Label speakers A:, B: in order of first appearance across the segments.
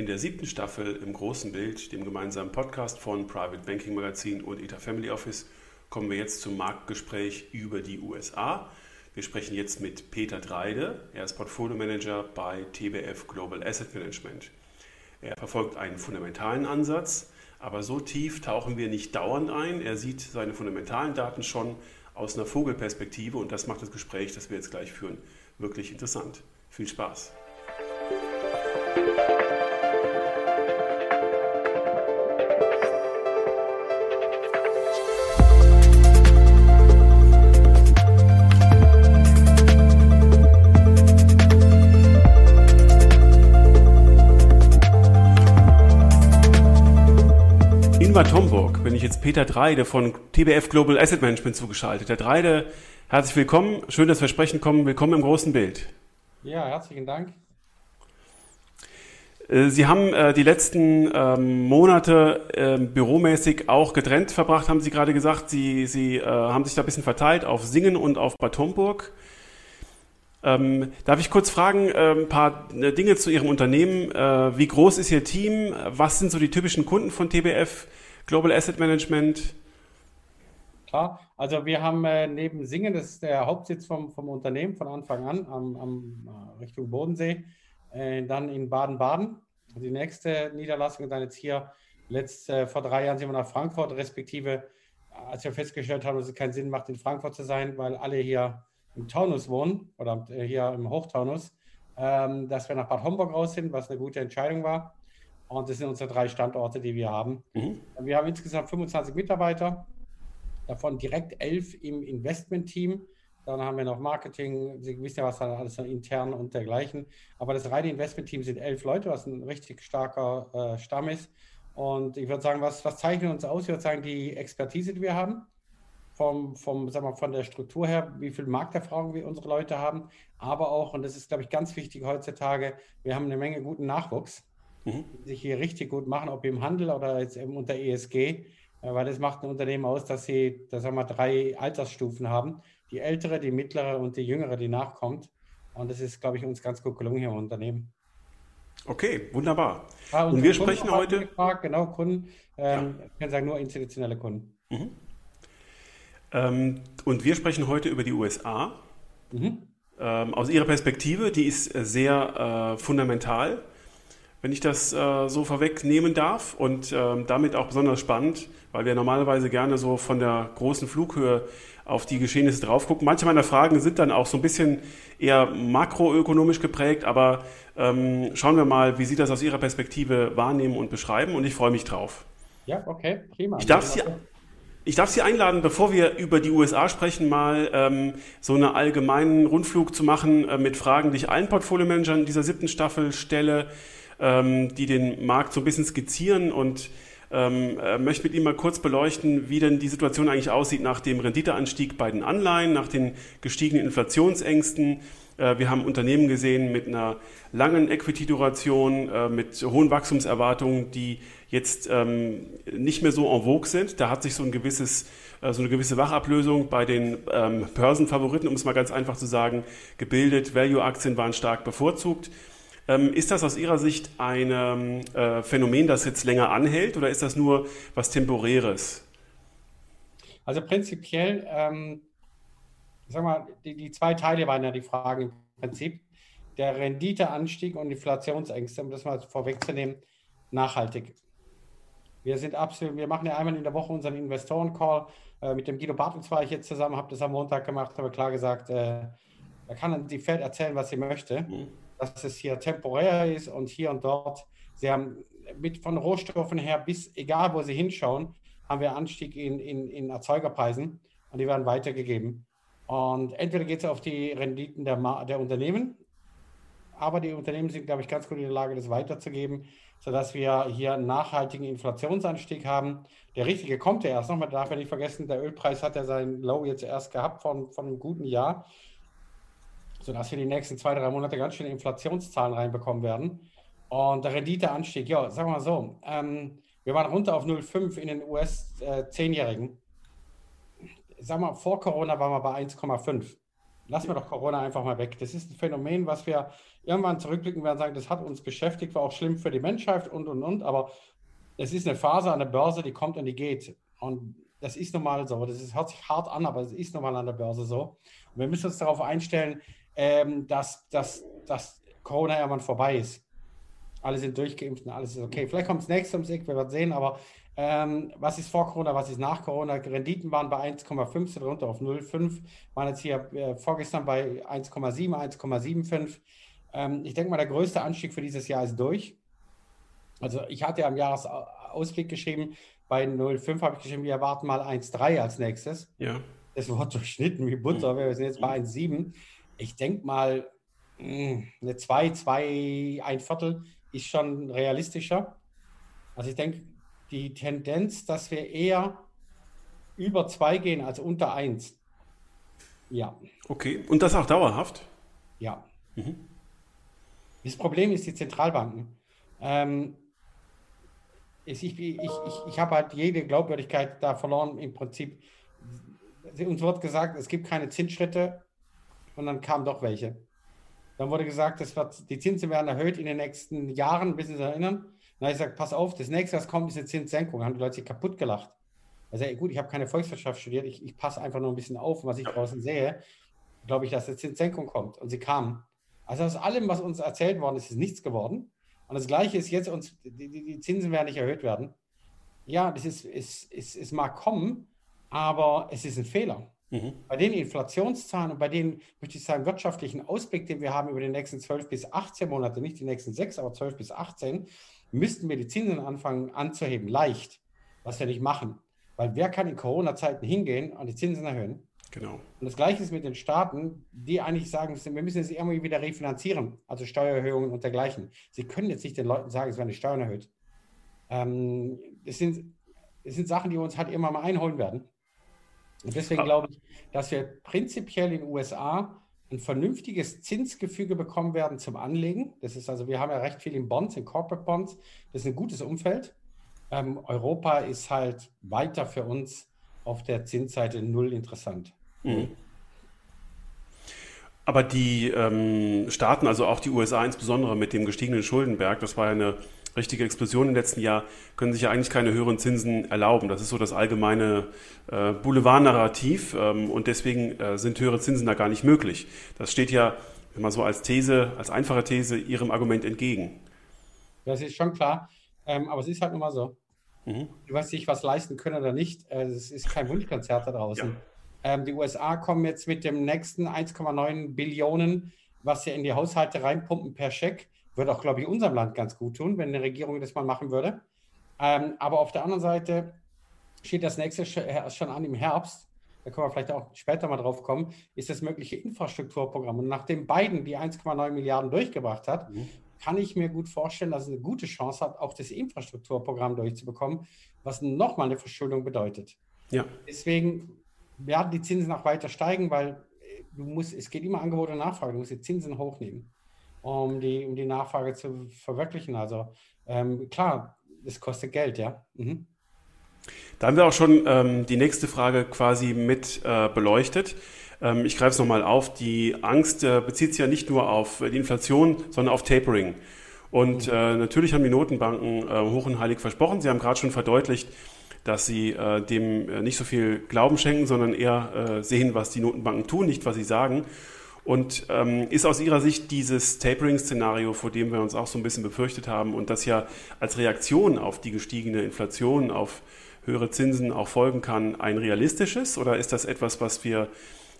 A: In der siebten Staffel im großen Bild, dem gemeinsamen Podcast von Private Banking Magazin und ETA Family Office, kommen wir jetzt zum Marktgespräch über die USA. Wir sprechen jetzt mit Peter Dreide. Er ist Portfolio Manager bei TBF Global Asset Management. Er verfolgt einen fundamentalen Ansatz, aber so tief tauchen wir nicht dauernd ein. Er sieht seine fundamentalen Daten schon aus einer Vogelperspektive und das macht das Gespräch, das wir jetzt gleich führen, wirklich interessant. Viel Spaß! Bad Homburg bin ich jetzt Peter Dreide von TBF Global Asset Management zugeschaltet. Herr Dreide, herzlich willkommen. Schön, dass wir sprechen kommen. Willkommen im großen Bild.
B: Ja, herzlichen Dank.
A: Äh, Sie haben äh, die letzten ähm, Monate äh, büromäßig auch getrennt verbracht, haben Sie gerade gesagt. Sie, Sie äh, haben sich da ein bisschen verteilt auf Singen und auf Bad Homburg. Ähm, darf ich kurz fragen, äh, ein paar äh, Dinge zu Ihrem Unternehmen? wie groß ist Ihr Team? Was sind so die typischen Kunden von TBF? Global Asset Management?
B: Klar, also wir haben äh, neben Singen, das ist der Hauptsitz vom, vom Unternehmen von Anfang an am, am äh, Richtung Bodensee, äh, dann in Baden-Baden. Die nächste Niederlassung dann jetzt hier, letzt, äh, vor drei Jahren sind wir nach Frankfurt, respektive als wir festgestellt haben, dass es keinen Sinn macht, in Frankfurt zu sein, weil alle hier im Taunus wohnen oder äh, hier im Hochtaunus, ähm, dass wir nach Bad Homburg raus sind, was eine gute Entscheidung war. Und das sind unsere drei Standorte, die wir haben. Mhm. Wir haben insgesamt 25 Mitarbeiter, davon direkt elf im Investment-Team. Dann haben wir noch Marketing, Sie wissen ja, was da alles intern und dergleichen. Aber das reine Investment-Team sind elf Leute, was ein richtig starker äh, Stamm ist. Und ich würde sagen, was, was zeichnet uns aus? Ich würde sagen, die Expertise, die wir haben, vom, vom, sagen wir, von der Struktur her, wie viel Markterfahrung wir unsere Leute haben, aber auch, und das ist, glaube ich, ganz wichtig heutzutage, wir haben eine Menge guten Nachwuchs mhm. sich hier richtig gut machen, ob im Handel oder jetzt eben unter ESG, äh, weil das macht ein Unternehmen aus, dass sie, da sagen wir, drei Altersstufen haben. Die ältere, die mittlere und die jüngere, die nachkommt. Und das ist, glaube ich, uns ganz gut gelungen hier im Unternehmen.
A: Okay, wunderbar. Ja, und, und wir Kunden sprechen heute.
B: Gefragt, genau, Kunden. Ähm, ja. Ich kann sagen, nur institutionelle Kunden.
A: Mhm. Ähm, und wir sprechen heute über die USA. Mhm. Ähm, aus Ihrer Perspektive, die ist sehr äh, fundamental wenn ich das äh, so vorwegnehmen darf. Und äh, damit auch besonders spannend, weil wir normalerweise gerne so von der großen Flughöhe auf die Geschehnisse drauf gucken. Manche meiner Fragen sind dann auch so ein bisschen eher makroökonomisch geprägt, aber ähm, schauen wir mal, wie Sie das aus Ihrer Perspektive wahrnehmen und beschreiben und ich freue mich drauf.
B: Ja, okay,
A: prima. Ich darf Sie, ich darf Sie einladen, bevor wir über die USA sprechen, mal ähm, so einen allgemeinen Rundflug zu machen äh, mit Fragen, die ich allen Portfolio-Managern dieser siebten Staffel stelle ähm, die den Markt so ein bisschen skizzieren und ähm, äh, möchte mit Ihnen mal kurz beleuchten, wie denn die Situation eigentlich aussieht nach dem Renditeanstieg bei den Anleihen, nach den gestiegenen Inflationsängsten. Äh, wir haben Unternehmen gesehen mit einer langen Equity-Duration, äh, mit hohen Wachstumserwartungen, die jetzt ähm, nicht mehr so en vogue sind. Da hat sich so ein gewisses äh, so eine gewisse Wachablösung bei den ähm, Börsenfavoriten, um es mal ganz einfach zu sagen, gebildet. Value-Aktien waren stark bevorzugt. Ähm, ist das aus Ihrer Sicht ein ähm, äh, Phänomen, das jetzt länger anhält oder ist das nur was Temporäres?
B: Also prinzipiell, ähm, sag mal, die, die, zwei Teile waren ja die Fragen im Prinzip. Der Renditeanstieg und Inflationsängste, um das mal vorwegzunehmen, nachhaltig. Wir sind absolut, wir machen ja einmal in der Woche unseren Investoren-Call. Äh, mit dem Guido Bartels war ich jetzt zusammen, habe das am Montag gemacht, habe klar gesagt, äh, er kann die Fed erzählen, was sie möchte. Mhm dass es hier temporär ist und hier und dort. Sie haben mit von Rohstoffen her bis, egal wo Sie hinschauen, haben wir Anstieg in, in, in Erzeugerpreisen und die werden weitergegeben. Und entweder geht es auf die Renditen der, der Unternehmen, aber die Unternehmen sind, glaube ich, ganz gut in der Lage, das weiterzugeben, sodass wir hier einen nachhaltigen Inflationsanstieg haben. Der richtige kommt ja erst noch. Man darf ja nicht vergessen, der Ölpreis hat ja sein Low jetzt erst gehabt von, von einem guten Jahr sodass wir die nächsten zwei, drei Monate ganz schöne Inflationszahlen reinbekommen werden. Und der Renditeanstieg, ja, sagen wir mal so, ähm, wir waren runter auf 0,5 in den US-Zehnjährigen. Äh, sagen wir, vor Corona waren wir bei 1,5. Lassen wir doch Corona einfach mal weg. Das ist ein Phänomen, was wir irgendwann zurückblicken werden und sagen, das hat uns beschäftigt, war auch schlimm für die Menschheit und, und, und. Aber es ist eine Phase an der Börse, die kommt und die geht. Und das ist normal so. Das ist, hört sich hart an, aber es ist normal an der Börse so. Und wir müssen uns darauf einstellen, ähm, dass, dass, dass Corona irgendwann vorbei ist. Alle sind durchgeimpft und alles ist okay. Vielleicht kommt es nächstes ums Eck, wir werden sehen, aber ähm, was ist vor Corona, was ist nach Corona? Renditen waren bei 1,5, sind runter auf 0,5, waren jetzt hier äh, vorgestern bei 1,7, 1,75. Ähm, ich denke mal, der größte Anstieg für dieses Jahr ist durch. Also ich hatte ja im Jahresausblick geschrieben, bei 0,5 habe ich geschrieben, wir erwarten mal 1,3 als nächstes.
A: Ja.
B: Das wird durchschnitten wie Butter. Wir sind jetzt bei 1,7. Ich denke mal, hm, eine 2, 2, ein Viertel ist schon realistischer. Also ich denke, die Tendenz, dass wir eher über 2 gehen als unter 1.
A: Ja. Okay, und das auch dauerhaft?
B: Ja. Mhm. Das Problem ist die Zentralbanken. Ähm, ich ich, ich, ich habe halt jede Glaubwürdigkeit da verloren im Prinzip. Uns wird gesagt, es gibt keine Zinsschritte und dann kamen doch welche. Dann wurde gesagt, es wird, die Zinsen werden erhöht in den nächsten Jahren, bis Sie sich erinnern. Dann habe ich gesagt, pass auf, das nächste, was kommt, ist eine Zinssenkung. Da haben die Leute sich kaputt gelacht. Also ey, gut, ich habe keine Volkswirtschaft studiert, ich, ich passe einfach nur ein bisschen auf, was ich draußen sehe, glaube ich, dass eine Zinssenkung kommt. Und sie kam. Also aus allem, was uns erzählt worden ist, ist nichts geworden. Und das Gleiche ist jetzt, uns, die, die Zinsen werden nicht erhöht werden. Ja, das ist, ist, ist, es mag kommen, aber es ist ein Fehler. Mhm. Bei den Inflationszahlen und bei den, möchte ich sagen, wirtschaftlichen Ausblick, den wir haben über die nächsten 12 bis 18 Monate, nicht die nächsten sechs, aber 12 bis 18, müssten wir die Zinsen anfangen anzuheben. Leicht, was wir nicht machen. Weil wer kann in Corona-Zeiten hingehen und die Zinsen erhöhen?
A: Genau.
B: Und das Gleiche ist mit den Staaten, die eigentlich sagen, wir müssen jetzt irgendwie wieder refinanzieren, also Steuererhöhungen und dergleichen. Sie können jetzt nicht den Leuten sagen, es werden die Steuern erhöht. Ähm, das, sind, das sind Sachen, die uns halt immer mal einholen werden. Und deswegen glaube ich, dass wir prinzipiell in den USA ein vernünftiges Zinsgefüge bekommen werden zum Anlegen. Das ist also, wir haben ja recht viel in Bonds, in Corporate Bonds. Das ist ein gutes Umfeld. Ähm, Europa ist halt weiter für uns auf der Zinsseite null interessant. Mhm.
A: Aber die ähm, Staaten, also auch die USA insbesondere mit dem gestiegenen Schuldenberg, das war ja eine richtige Explosion im letzten Jahr, können sich ja eigentlich keine höheren Zinsen erlauben. Das ist so das allgemeine äh, Boulevardnarrativ ähm, und deswegen äh, sind höhere Zinsen da gar nicht möglich. Das steht ja immer so als These, als einfache These Ihrem Argument entgegen.
B: Das ist schon klar, ähm, aber es ist halt nun mal so. Mhm. Du weißt nicht, was leisten können oder nicht. Äh, es ist kein Wunschkonzert da draußen. Ja. Ähm, die USA kommen jetzt mit dem nächsten 1,9 Billionen, was sie in die Haushalte reinpumpen per Scheck. Würde auch, glaube ich, unserem Land ganz gut tun, wenn eine Regierung das mal machen würde. Ähm, aber auf der anderen Seite steht das nächste schon an im Herbst. Da können wir vielleicht auch später mal drauf kommen, ist das mögliche Infrastrukturprogramm. Und nachdem Biden die 1,9 Milliarden durchgebracht hat, mhm. kann ich mir gut vorstellen, dass es eine gute Chance hat, auch das Infrastrukturprogramm durchzubekommen, was nochmal eine Verschuldung bedeutet. Ja. Deswegen werden die Zinsen auch weiter steigen, weil äh, du musst, es geht immer Angebot und Nachfrage, du musst die Zinsen hochnehmen, um die, um die Nachfrage zu verwirklichen. Also ähm, klar, es kostet Geld, ja. Mhm.
A: Da haben wir auch schon ähm, die nächste Frage quasi mit äh, beleuchtet. Ähm, ich greife es nochmal auf. Die Angst äh, bezieht sich ja nicht nur auf die Inflation, sondern auf Tapering. Und mhm. äh, natürlich haben die Notenbanken äh, hoch und heilig versprochen. Sie haben gerade schon verdeutlicht, dass sie äh, dem äh, nicht so viel Glauben schenken, sondern eher äh, sehen, was die Notenbanken tun, nicht was sie sagen. Und ähm, ist aus Ihrer Sicht dieses Tapering-Szenario, vor dem wir uns auch so ein bisschen befürchtet haben und das ja als Reaktion auf die gestiegene Inflation, auf höhere Zinsen auch folgen kann, ein realistisches? Oder ist das etwas, was wir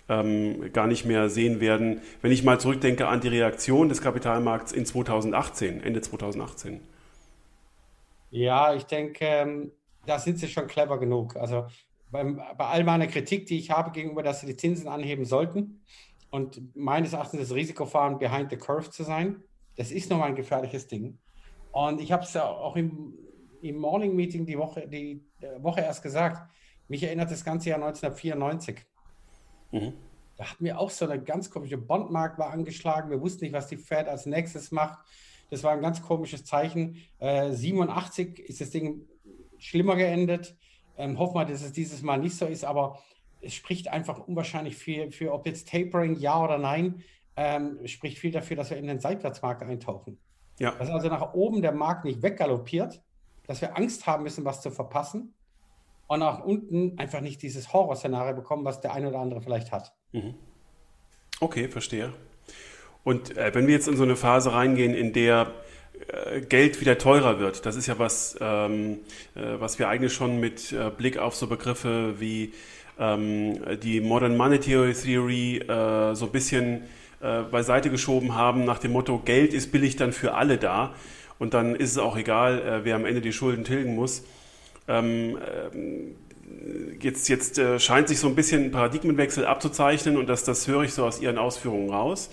A: ähm, gar nicht mehr sehen werden, wenn ich mal zurückdenke an die Reaktion des Kapitalmarkts in 2018, Ende 2018?
B: Ja, ich denke, ähm, da sind sie schon clever genug. Also beim, bei all meiner Kritik, die ich habe gegenüber, dass sie die Zinsen anheben sollten und meines Erachtens das Risikofahren behind the curve zu sein, das ist nochmal ein gefährliches Ding. Und ich habe es ja auch im, im Morning Meeting die Woche, die Woche erst gesagt. Mich erinnert das ganze Jahr 1994. Mhm. Da hatten wir auch so eine ganz komische Bondmarkt war angeschlagen. Wir wussten nicht, was die Fed als nächstes macht. Das war ein ganz komisches Zeichen. Äh, 87 ist das Ding schlimmer geendet. Ähm, hoffen wir, dass es dieses Mal nicht so ist, aber es spricht einfach unwahrscheinlich viel für, ob jetzt Tapering ja oder nein, ähm, spricht viel dafür, dass wir in den Seitwärtsmarkt eintauchen. Ja. Dass also nach oben der Markt nicht weggaloppiert, dass wir Angst haben müssen, was zu verpassen und nach unten einfach nicht dieses Horrorszenario bekommen, was der eine oder andere vielleicht hat. Mhm.
A: Okay, verstehe. Und äh, wenn wir jetzt in so eine Phase reingehen, in der äh, Geld wieder teurer wird, das ist ja was, ähm, äh, was wir eigentlich schon mit äh, Blick auf so Begriffe wie ähm, die Modern Monetary Theory äh, so ein bisschen äh, beiseite geschoben haben, nach dem Motto, Geld ist billig dann für alle da und dann ist es auch egal, wer am Ende die Schulden tilgen muss. Ähm, jetzt jetzt scheint sich so ein bisschen ein Paradigmenwechsel abzuzeichnen und das, das höre ich so aus Ihren Ausführungen raus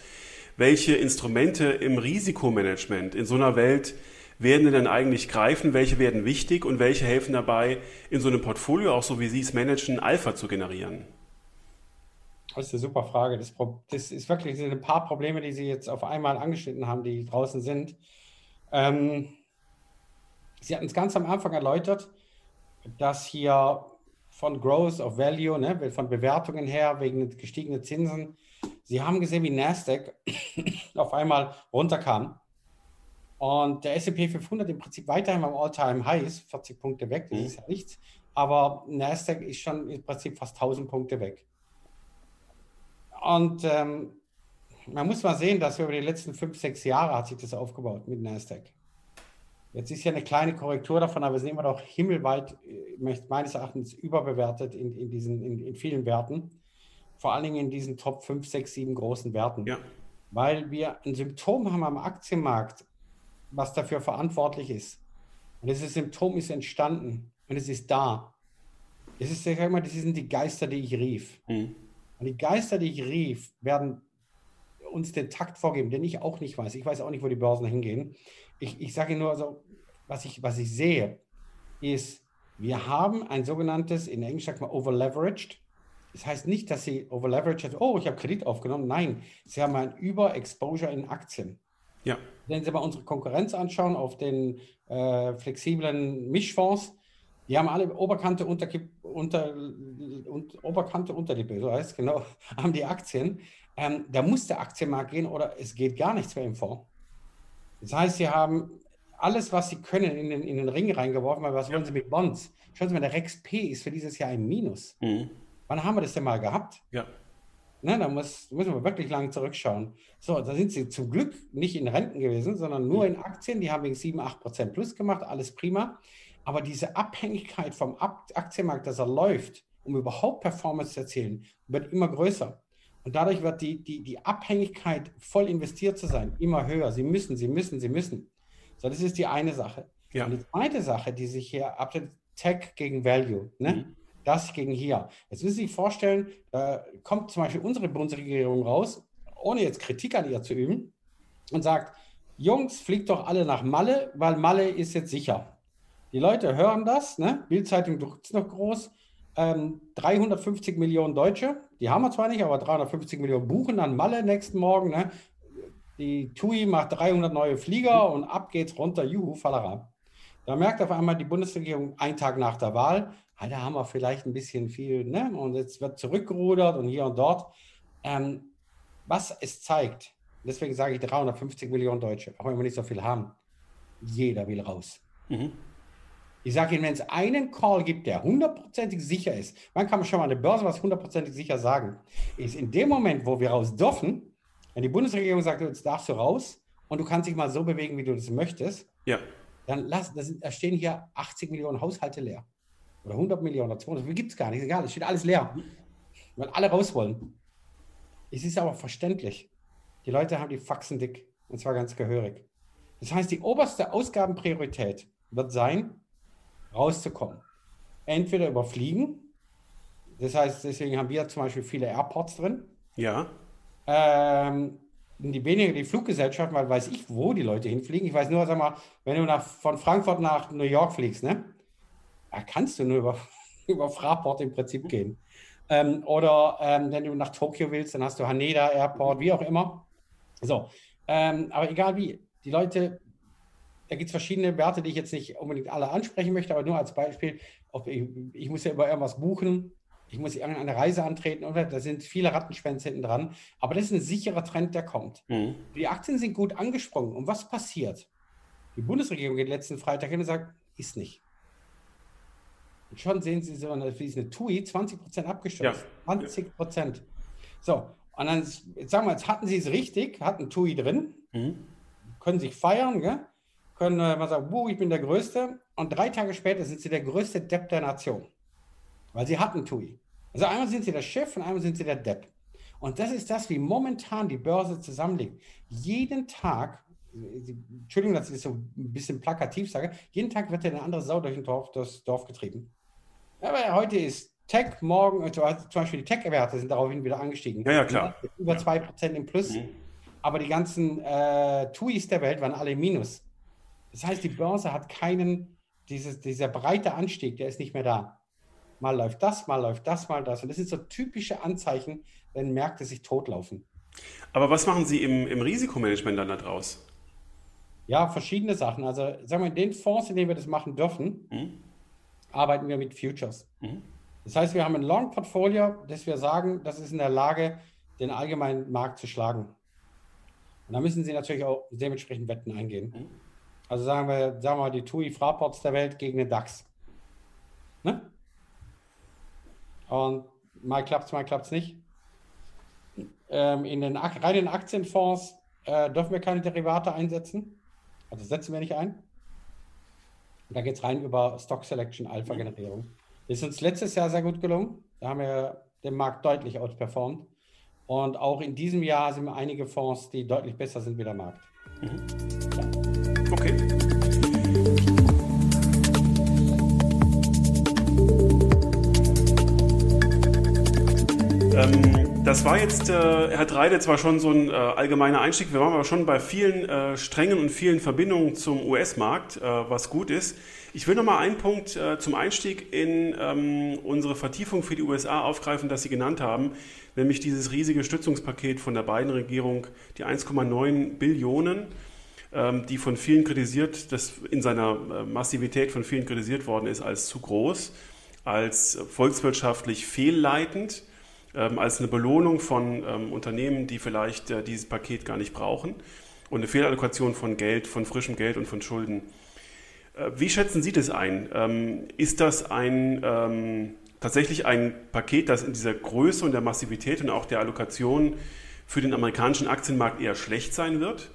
A: welche Instrumente im Risikomanagement in so einer Welt werden denn eigentlich greifen, welche werden wichtig und welche helfen dabei, in so einem Portfolio, auch so wie Sie es managen, Alpha zu generieren?
B: Das ist eine super Frage. Das, das ist wirklich ein paar Probleme, die Sie jetzt auf einmal angeschnitten haben, die draußen sind. Ähm, Sie hatten es ganz am Anfang erläutert, dass hier von Growth of Value, ne, von Bewertungen her, wegen gestiegener Zinsen, Sie haben gesehen, wie Nasdaq auf einmal runterkam und der S&P 500 im Prinzip weiterhin am All-Time High ist, 40 Punkte weg, das mhm. ist ja nichts, aber Nasdaq ist schon im Prinzip fast 1000 Punkte weg. Und ähm, man muss mal sehen, dass über die letzten fünf, sechs Jahre hat sich das aufgebaut mit Nasdaq. Jetzt ist ja eine kleine Korrektur davon, aber wir sind immer noch himmelweit, äh, meines Erachtens, überbewertet in, in, diesen, in, in vielen Werten vor allen Dingen in diesen Top 5, 6, 7 großen Werten. Ja. Weil wir ein Symptom haben am Aktienmarkt, was dafür verantwortlich ist. Und dieses Symptom ist entstanden und es ist da. Es ist, sag mal, das sind die Geister, die ich rief. Mhm. Und die Geister, die ich rief, werden uns den Takt vorgeben, den ich auch nicht weiß. Ich weiß auch nicht, wo die Börsen hingehen. Ich, ich sage nur, also, was, ich, was ich sehe, ist, wir haben ein sogenanntes, in Englisch sagt man overleveraged, das heißt nicht, dass sie overleveraged hat, oh, ich habe Kredit aufgenommen. Nein, sie haben ein Überexposure in Aktien. Ja. Wenn Sie mal unsere Konkurrenz anschauen auf den äh, flexiblen Mischfonds, die haben alle Oberkante, Unterkipp, unter, und, Oberkante, Unterlippe, so heißt es genau, haben die Aktien. Ähm, da muss der Aktienmarkt gehen oder es geht gar nichts mehr im Fonds. Das heißt, sie haben alles, was sie können, in den, in den Ring reingeworfen, weil was ja. wollen sie mit Bonds? Schauen Sie mal, der Rex P ist für dieses Jahr ein Minus. Mhm. Wann haben wir das denn mal gehabt? Ja. Ne, da muss, müssen wir wirklich lang zurückschauen. So, da sind sie zum Glück nicht in Renten gewesen, sondern nur in Aktien. Die haben wegen 7, 8 Prozent plus gemacht, alles prima. Aber diese Abhängigkeit vom Aktienmarkt, dass er läuft, um überhaupt Performance zu erzielen, wird immer größer. Und dadurch wird die, die, die Abhängigkeit, voll investiert zu sein, immer höher. Sie müssen, sie müssen, sie müssen. So, das ist die eine Sache. Ja. Und die zweite Sache, die sich hier ab Tech gegen Value. Ne? Mhm das gegen hier. Jetzt müssen Sie sich vorstellen, da kommt zum Beispiel unsere Bundesregierung raus, ohne jetzt Kritik an ihr zu üben, und sagt, Jungs, fliegt doch alle nach Malle, weil Malle ist jetzt sicher. Die Leute hören das, ne? Bildzeitung druckt es noch groß. Ähm, 350 Millionen Deutsche, die haben wir zwar nicht, aber 350 Millionen buchen an Malle nächsten Morgen. Ne? Die TUI macht 300 neue Flieger und ab geht's runter, juhu, Fallera. Da merkt auf einmal die Bundesregierung einen Tag nach der Wahl, ah, da haben wir vielleicht ein bisschen viel, ne? und jetzt wird zurückgerudert und hier und dort. Ähm, was es zeigt, deswegen sage ich 350 Millionen Deutsche, auch wenn wir nicht so viel haben, jeder will raus. Mhm. Ich sage Ihnen, wenn es einen Call gibt, der hundertprozentig sicher ist, wann kann man schon mal an der Börse was hundertprozentig sicher sagen? Ist in dem Moment, wo wir raus dürfen, wenn die Bundesregierung sagt, jetzt darfst du raus und du kannst dich mal so bewegen, wie du das möchtest, ja. dann lass, da stehen hier 80 Millionen Haushalte leer oder 100 Millionen oder 200, wie gibt es gar nicht, egal, es steht alles leer, weil alle raus wollen. Es ist aber verständlich. Die Leute haben die Faxen dick und zwar ganz gehörig. Das heißt, die oberste Ausgabenpriorität wird sein, rauszukommen. Entweder über Fliegen, das heißt, deswegen haben wir zum Beispiel viele Airports drin. Ja. Ähm, die weniger die Fluggesellschaften, weil weiß ich, wo die Leute hinfliegen. Ich weiß nur, sag mal, wenn du nach, von Frankfurt nach New York fliegst, ne? Da kannst du nur über, über Fraport im Prinzip gehen. Ähm, oder ähm, wenn du nach Tokio willst, dann hast du Haneda Airport, wie auch immer. So, ähm, aber egal wie, die Leute, da gibt es verschiedene Werte, die ich jetzt nicht unbedingt alle ansprechen möchte, aber nur als Beispiel, ich, ich muss ja über irgendwas buchen ich muss irgendeine Reise antreten oder da sind viele Rattenschwänze hinten dran. Aber das ist ein sicherer Trend, der kommt. Mhm. Die Aktien sind gut angesprungen. Und was passiert? Die Bundesregierung geht letzten Freitag hin und sagt, ist nicht. Und schon sehen Sie so eine, wie eine TUI 20 Prozent abgestürzt. Ja. 20 Prozent. So, und dann sagen wir, jetzt hatten Sie es richtig, hatten TUI drin, mhm. können sich feiern, gell? können äh, mal sagen, wow, ich bin der Größte. Und drei Tage später sind Sie der größte Depp der Nation. Weil Sie hatten TUI. Also einmal sind Sie der Chef und einmal sind Sie der Depp. Und das ist das, wie momentan die Börse zusammenliegt. Jeden Tag Entschuldigung, dass ich das so ein bisschen plakativ sage, jeden Tag wird ja eine andere Sau durch ein Dorf, das Dorf getrieben. Aber heute ist Tech, morgen, äh, zum Beispiel die Tech-Werte sind daraufhin wieder angestiegen.
A: Ja, ja, klar.
B: Über 2% im Plus. Mhm. Aber die ganzen äh, TUIs der Welt waren alle im Minus. Das heißt, die Börse hat keinen, dieses, dieser breite Anstieg, der ist nicht mehr da. Mal läuft das, mal läuft das, mal das. Und das sind so typische Anzeichen, wenn Märkte sich totlaufen.
A: Aber was machen Sie im, im Risikomanagement dann da draus?
B: Ja, verschiedene Sachen. Also sagen wir, in den Fonds, in denen wir das machen dürfen, mhm. Arbeiten wir mit Futures. Mhm. Das heißt, wir haben ein Long-Portfolio, das wir sagen, das ist in der Lage, den allgemeinen Markt zu schlagen. Und da müssen Sie natürlich auch dementsprechend Wetten eingehen. Mhm. Also sagen wir, sagen wir mal, die TUI Fraports der Welt gegen den DAX. Ne? Und mal klappt es, mal klappt es nicht. Ähm, in den reinen Aktienfonds äh, dürfen wir keine Derivate einsetzen. Also setzen wir nicht ein. Und da geht es rein über Stock Selection, Alpha-Generierung. Ist uns letztes Jahr sehr gut gelungen. Da haben wir den Markt deutlich outperformt. Und auch in diesem Jahr sind einige Fonds, die deutlich besser sind wie der Markt. Mhm.
A: Ja. Okay. Ähm, das war jetzt, äh, Herr Dreide, zwar schon so ein äh, allgemeiner Einstieg, wir waren aber schon bei vielen äh, Strängen und vielen Verbindungen zum US-Markt, äh, was gut ist. Ich will noch mal einen Punkt äh, zum Einstieg in ähm, unsere Vertiefung für die USA aufgreifen, das Sie genannt haben, nämlich dieses riesige Stützungspaket von der beiden Regierung, die 1,9 Billionen, ähm, die von vielen kritisiert, das in seiner äh, Massivität von vielen kritisiert worden ist als zu groß, als volkswirtschaftlich fehlleitend ähm, als eine Belohnung von ähm, Unternehmen, die vielleicht äh, dieses Paket gar nicht brauchen und eine Fehlallokation von Geld, von frischem Geld und von Schulden. Äh, wie schätzen Sie das ein? Ähm, ist das ein, ähm, tatsächlich ein Paket, das in dieser Größe und der Massivität und auch der Allokation für den amerikanischen Aktienmarkt eher schlecht sein wird?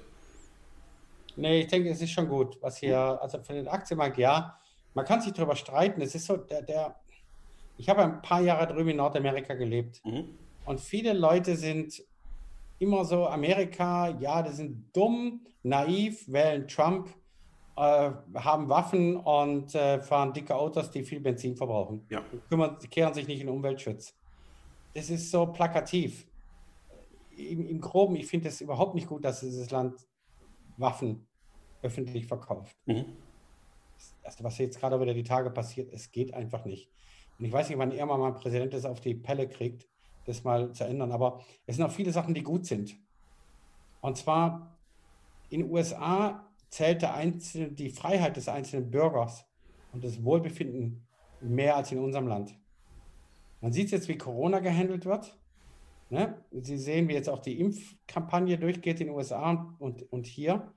B: Nee, ich denke, es ist schon gut, was hier, also für den Aktienmarkt ja. Man kann sich darüber streiten. Es ist so, der, der ich habe ein paar Jahre drüben in Nordamerika gelebt. Mhm. Und viele Leute sind immer so, Amerika, ja, die sind dumm, naiv, wählen Trump, äh, haben Waffen und äh, fahren dicke Autos, die viel Benzin verbrauchen. Ja. Kümmern, kehren sich nicht in Umweltschutz. Das ist so plakativ. Im, im Groben, ich finde es überhaupt nicht gut, dass dieses Land Waffen öffentlich verkauft. Mhm. Das, was jetzt gerade wieder die Tage passiert, es geht einfach nicht. Und ich weiß nicht, wann er mal ein Präsident das auf die Pelle kriegt, das mal zu ändern. Aber es sind auch viele Sachen, die gut sind. Und zwar in den USA zählt der Einzelne, die Freiheit des einzelnen Bürgers und das Wohlbefinden mehr als in unserem Land. Man sieht jetzt, wie Corona gehandelt wird. Ne? Sie sehen, wie jetzt auch die Impfkampagne durchgeht in den USA und, und hier.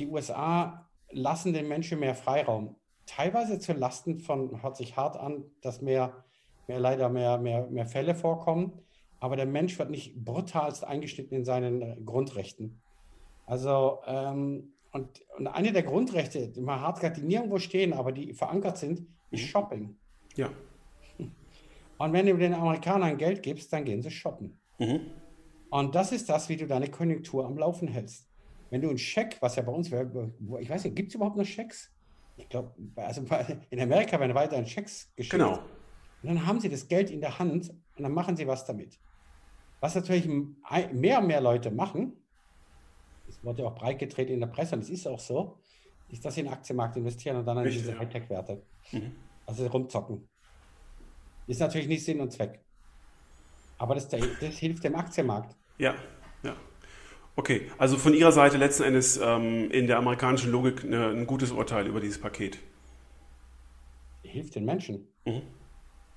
B: Die USA lassen den Menschen mehr Freiraum teilweise zu Lasten von, hört sich hart an, dass mehr, mehr leider mehr, mehr, mehr Fälle vorkommen. Aber der Mensch wird nicht brutalst eingeschnitten in seinen Grundrechten. Also, ähm, und, und eine der Grundrechte, die mal hart gesagt, die nirgendwo stehen, aber die verankert sind, ist mhm. Shopping.
A: Ja.
B: Und wenn du den Amerikanern Geld gibst, dann gehen sie shoppen. Mhm. Und das ist das, wie du deine Konjunktur am Laufen hältst. Wenn du einen Scheck, was ja bei uns wäre, ich weiß nicht, gibt es überhaupt noch Schecks? Ich glaube, also in Amerika werden weiterhin Schecks geschickt.
A: Genau.
B: Und dann haben sie das Geld in der Hand und dann machen sie was damit. Was natürlich mehr und mehr Leute machen, das wurde ja auch breit gedreht in der Presse und es ist auch so, ist, dass sie in den Aktienmarkt investieren und dann in diese Hightech-Werte. Mhm. Also rumzocken. Ist natürlich nicht Sinn und Zweck. Aber das, das hilft dem Aktienmarkt.
A: Ja, ja. Okay, also von Ihrer Seite letzten Endes ähm, in der amerikanischen Logik eine, ein gutes Urteil über dieses Paket.
B: Hilft den Menschen. Mhm.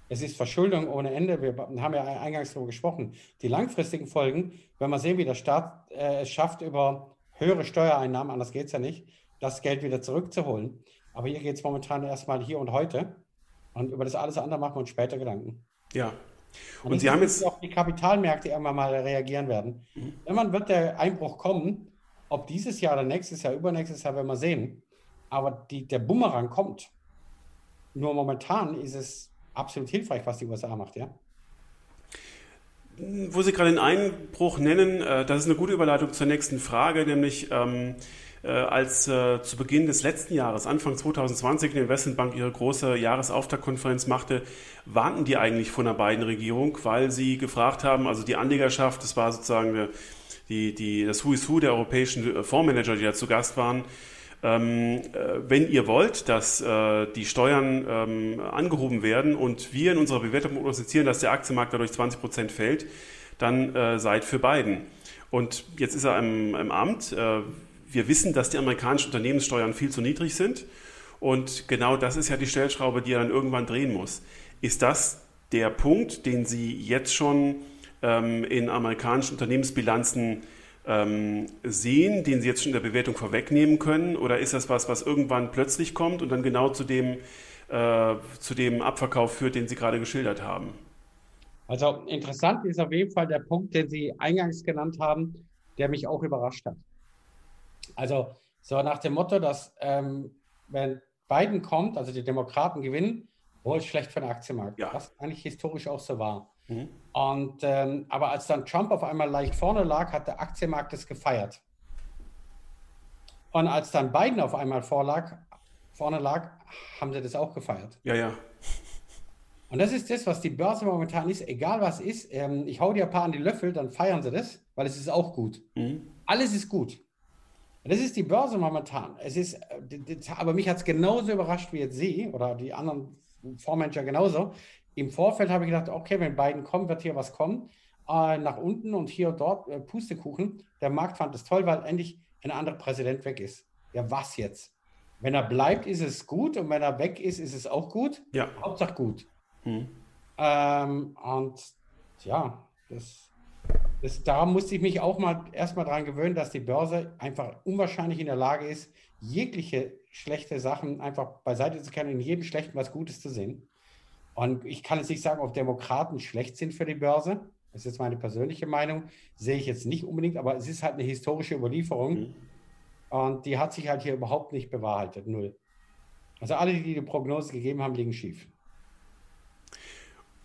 B: Es ist Verschuldung ohne Ende. Wir haben ja eingangs darüber gesprochen. Die langfristigen Folgen, wenn wir sehen, wie der Staat äh, es schafft, über höhere Steuereinnahmen, anders geht es ja nicht, das Geld wieder zurückzuholen. Aber hier geht es momentan erstmal hier und heute. Und über das alles andere machen wir uns später Gedanken.
A: Ja.
B: Und, und Sie haben jetzt auch die Kapitalmärkte irgendwann mal reagieren werden. Mhm. Irgendwann wird der Einbruch kommen, ob dieses Jahr oder nächstes Jahr, übernächstes Jahr, werden wir sehen. Aber die, der Bumerang kommt. Nur momentan ist es absolut hilfreich, was die USA macht, ja.
A: Wo Sie gerade den Einbruch nennen, äh, das ist eine gute Überleitung zur nächsten Frage, nämlich ähm, äh, als äh, zu Beginn des letzten Jahres, Anfang 2020, die Investmentbank ihre große Jahresauftaktkonferenz machte, warnten die eigentlich von der beiden Regierung, weil sie gefragt haben, also die Anlegerschaft, das war sozusagen die, die, das Who is Who der europäischen Fondsmanager, die da zu Gast waren, ähm, äh, wenn ihr wollt, dass äh, die Steuern ähm, angehoben werden und wir in unserer Bewertung prognostizieren, dass der Aktienmarkt dadurch 20 Prozent fällt, dann äh, seid für beiden. Und jetzt ist er im, im Amt. Wir wissen, dass die amerikanischen Unternehmenssteuern viel zu niedrig sind. Und genau das ist ja die Stellschraube, die er dann irgendwann drehen muss. Ist das der Punkt, den Sie jetzt schon ähm, in amerikanischen Unternehmensbilanzen ähm, sehen, den Sie jetzt schon in der Bewertung vorwegnehmen können? Oder ist das was, was irgendwann plötzlich kommt und dann genau zu dem, äh, zu dem Abverkauf führt, den Sie gerade geschildert haben?
B: Also interessant ist auf jeden Fall der Punkt, den Sie eingangs genannt haben, der mich auch überrascht hat. Also so nach dem Motto, dass ähm, wenn Biden kommt, also die Demokraten gewinnen, wohl schlecht für den Aktienmarkt. Ja. Was eigentlich historisch auch so war. Mhm. Und, ähm, aber als dann Trump auf einmal leicht vorne lag, hat der Aktienmarkt es gefeiert. Und als dann Biden auf einmal vorlag, vorne lag, haben sie das auch gefeiert.
A: Ja, ja.
B: Und das ist das, was die Börse momentan ist. Egal was ist, ähm, ich hau dir ein paar an die Löffel, dann feiern sie das, weil es ist auch gut. Mhm. Alles ist gut. Das ist die Börse momentan. Es ist, äh, aber mich hat es genauso überrascht wie jetzt Sie oder die anderen Fondsmanager genauso. Im Vorfeld habe ich gedacht, okay, wenn Biden kommt, wird hier was kommen. Äh, nach unten und hier und dort äh, Pustekuchen. Der Markt fand es toll, weil endlich ein anderer Präsident weg ist. Ja, was jetzt? Wenn er bleibt, ist es gut und wenn er weg ist, ist es auch gut.
A: Ja.
B: Hauptsache gut. Hm. Ähm, und ja, das, das, da musste ich mich auch mal erstmal daran gewöhnen, dass die Börse einfach unwahrscheinlich in der Lage ist, jegliche schlechte Sachen einfach beiseite zu können, in jedem Schlechten was Gutes zu sehen. Und ich kann jetzt nicht sagen, ob Demokraten schlecht sind für die Börse. Das ist jetzt meine persönliche Meinung. Sehe ich jetzt nicht unbedingt, aber es ist halt eine historische Überlieferung. Mhm. Und die hat sich halt hier überhaupt nicht bewahrheitet. Null. Also alle, die die Prognose gegeben haben, liegen schief.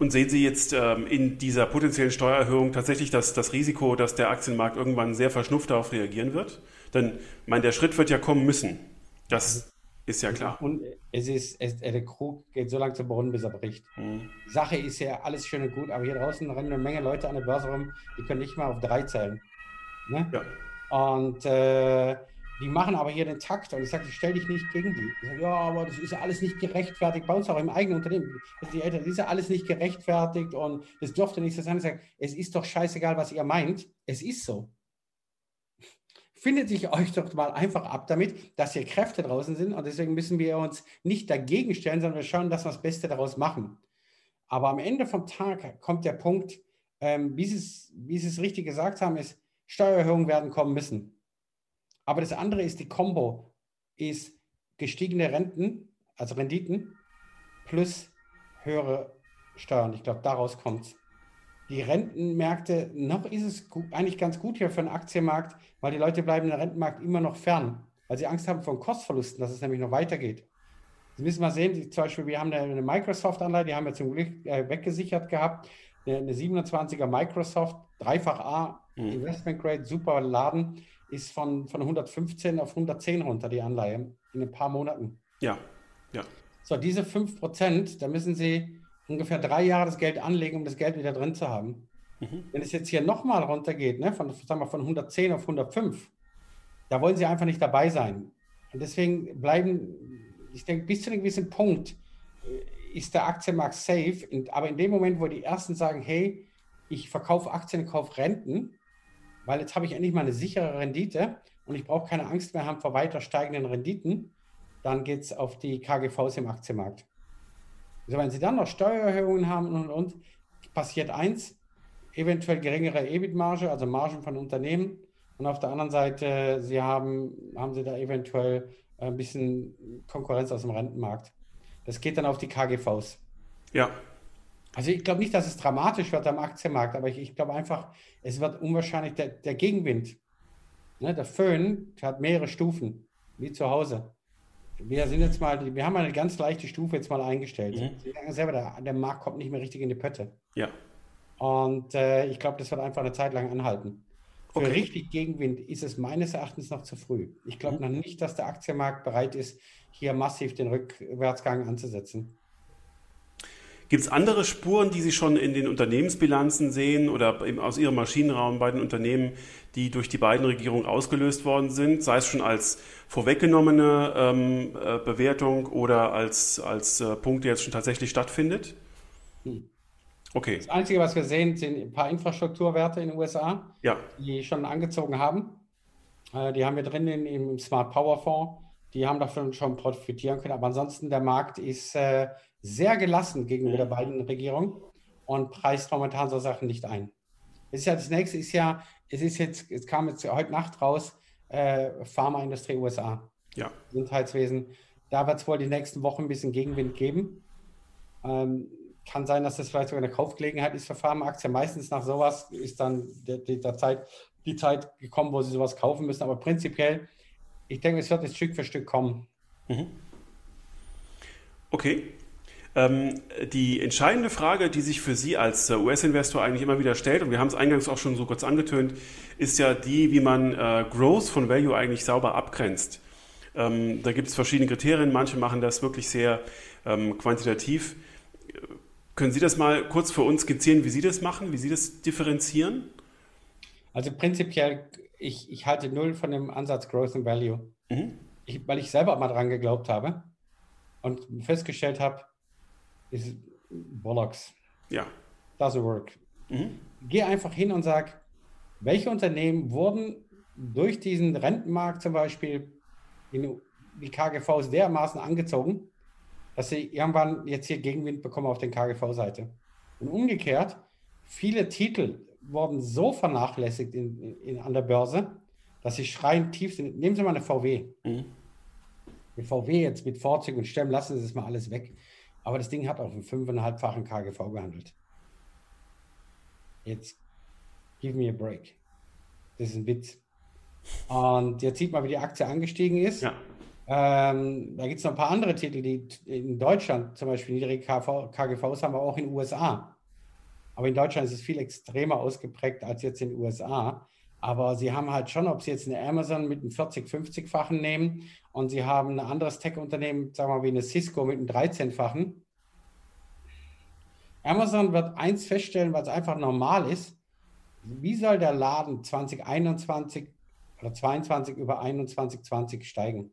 A: Und sehen Sie jetzt ähm, in dieser potenziellen Steuererhöhung tatsächlich das, das Risiko, dass der Aktienmarkt irgendwann sehr verschnupft darauf reagieren wird? Denn mein, der Schritt wird ja kommen müssen. Das ist ja klar.
B: Und es ist, es, der Krug geht so lange zu Boden, bis er bricht. Mhm. Sache ist ja alles schön und gut, aber hier draußen rennen eine Menge Leute an der Börse rum, die können nicht mal auf drei zählen. Ne? Ja. Und äh, die machen aber hier den Takt und ich sage, stell dich nicht gegen die. Ich sage, ja, aber das ist ja alles nicht gerechtfertigt. Bei uns auch im eigenen Unternehmen. Die Eltern, das ist ja alles nicht gerechtfertigt und das dürfte nicht so sein. Ich sage, es ist doch scheißegal, was ihr meint. Es ist so findet sich euch doch mal einfach ab damit, dass hier Kräfte draußen sind und deswegen müssen wir uns nicht dagegen stellen, sondern wir schauen, dass wir das Beste daraus machen. Aber am Ende vom Tag kommt der Punkt, ähm, wie, Sie es, wie Sie es richtig gesagt haben, ist, Steuererhöhungen werden kommen müssen. Aber das andere ist, die Kombo ist gestiegene Renten, also Renditen, plus höhere Steuern. Ich glaube, daraus kommt es die Rentenmärkte, noch ist es gut, eigentlich ganz gut hier für den Aktienmarkt, weil die Leute bleiben den Rentenmarkt immer noch fern, weil sie Angst haben vor Kostverlusten, dass es nämlich noch weitergeht. Sie müssen mal sehen, die, zum Beispiel, wir haben eine, Microsoft-Anleihe, die haben wir zum Glück äh, weggesichert gehabt, eine, eine 27er Microsoft, dreifach A, mhm. Investment Grade, super Laden, ist von, von 115 auf 110 runter, die Anleihe, in ein paar Monaten.
A: Ja, ja.
B: So, diese 5 Prozent, da müssen Sie ungefähr drei Jahre das Geld anlegen, um das Geld wieder drin zu haben. Mhm. Wenn es jetzt hier nochmal runtergeht, ne, von, sagen wir, von 110 auf 105, da wollen sie einfach nicht dabei sein. Und deswegen bleiben, ich denke, bis zu einem gewissen Punkt äh, ist der Aktienmarkt safe. aber in dem Moment, wo die Ersten sagen, hey, ich verkaufe Aktien, kaufe Renten, weil jetzt habe ich endlich mal eine sichere Rendite und ich brauche keine Angst mehr haben vor weiter steigenden Renditen, dann geht es auf die KGVs im Aktienmarkt. Also wenn Sie dann noch Steuererhöhungen haben und, und, passiert eins, eventuell geringere EBIT-Marge, also Margen von Unternehmen. Und auf der anderen Seite, Sie haben, haben Sie da eventuell ein bisschen Konkurrenz aus dem Rentenmarkt. Das geht dann auf die KGVs.
A: Ja.
B: Also ich glaube nicht, dass es dramatisch wird am Aktienmarkt, aber ich, ich glaube einfach, es wird unwahrscheinlich der, der Gegenwind. Ne, der Föhn hat mehrere Stufen, wie zu Hause. Wir sind jetzt mal, wir haben eine ganz leichte Stufe jetzt mal eingestellt. Mhm. Sie sagen selber, der, der Markt kommt nicht mehr richtig in die Pötte.
A: Ja.
B: Und äh, ich glaube, das wird einfach eine Zeit lang anhalten. Für okay. richtig Gegenwind ist es meines Erachtens noch zu früh. Ich glaube mhm. noch nicht, dass der Aktienmarkt bereit ist, hier massiv den Rückwärtsgang anzusetzen.
A: Gibt es andere Spuren, die Sie schon in den Unternehmensbilanzen sehen oder aus Ihrem Maschinenraum bei den Unternehmen, die durch die beiden Regierungen ausgelöst worden sind, sei es schon als vorweggenommene ähm, äh, Bewertung oder als, als äh, Punkt, der jetzt schon tatsächlich stattfindet?
B: Hm. Okay. Das Einzige, was wir sehen, sind ein paar Infrastrukturwerte in den USA,
A: ja.
B: die schon angezogen haben. Äh, die haben wir drin im Smart Power Fonds. Die haben davon schon profitieren können. Aber ansonsten, der Markt ist äh, sehr gelassen gegenüber der beiden Regierungen und preist momentan so Sachen nicht ein. Das ist ja das nächste ist ja, es ist jetzt, es kam jetzt heute Nacht raus, äh, Pharmaindustrie USA.
A: Ja.
B: Gesundheitswesen. Da wird es wohl die nächsten Wochen ein bisschen Gegenwind geben. Ähm, kann sein, dass das vielleicht sogar eine Kaufgelegenheit ist für Pharmaaktien. Meistens nach sowas ist dann der, der Zeit, die Zeit gekommen, wo sie sowas kaufen müssen. Aber prinzipiell, ich denke, es wird jetzt Stück für Stück kommen. Mhm.
A: Okay. Ähm, die entscheidende Frage, die sich für Sie als äh, US-Investor eigentlich immer wieder stellt, und wir haben es eingangs auch schon so kurz angetönt, ist ja die, wie man äh, Growth von Value eigentlich sauber abgrenzt. Ähm, da gibt es verschiedene Kriterien, manche machen das wirklich sehr ähm, quantitativ. Können Sie das mal kurz für uns skizzieren, wie Sie das machen, wie Sie das differenzieren?
B: Also prinzipiell, ich, ich halte null von dem Ansatz Growth and Value, mhm. ich, weil ich selber mal dran geglaubt habe und festgestellt habe, ist Bollocks.
A: Ja.
B: Doesn't work. Mhm. Geh einfach hin und sag, welche Unternehmen wurden durch diesen Rentenmarkt zum Beispiel in die KGVs dermaßen angezogen, dass sie irgendwann jetzt hier Gegenwind bekommen auf den KGV-Seite. Und umgekehrt, viele Titel wurden so vernachlässigt in, in, an der Börse, dass sie schreien tief sind. Nehmen Sie mal eine VW. Mhm. Eine VW jetzt mit Vorzug und Stemmen, lassen Sie es mal alles weg. Aber das Ding hat auf einen fünfeinhalbfachen KGV gehandelt. Jetzt, give me a break. Das ist ein Witz. Und jetzt sieht man, wie die Aktie angestiegen ist.
A: Ja.
B: Ähm, da gibt es noch ein paar andere Titel, die in Deutschland zum Beispiel niedrige KGVs haben, aber auch in den USA. Aber in Deutschland ist es viel extremer ausgeprägt als jetzt in den USA. Aber sie haben halt schon, ob sie jetzt eine Amazon mit einem 40-, 50-fachen nehmen und sie haben ein anderes Tech-Unternehmen, sagen wir mal wie eine Cisco mit einem 13-fachen. Amazon wird eins feststellen, was einfach normal ist. Wie soll der Laden 2021 oder 22 über 21, 20 steigen?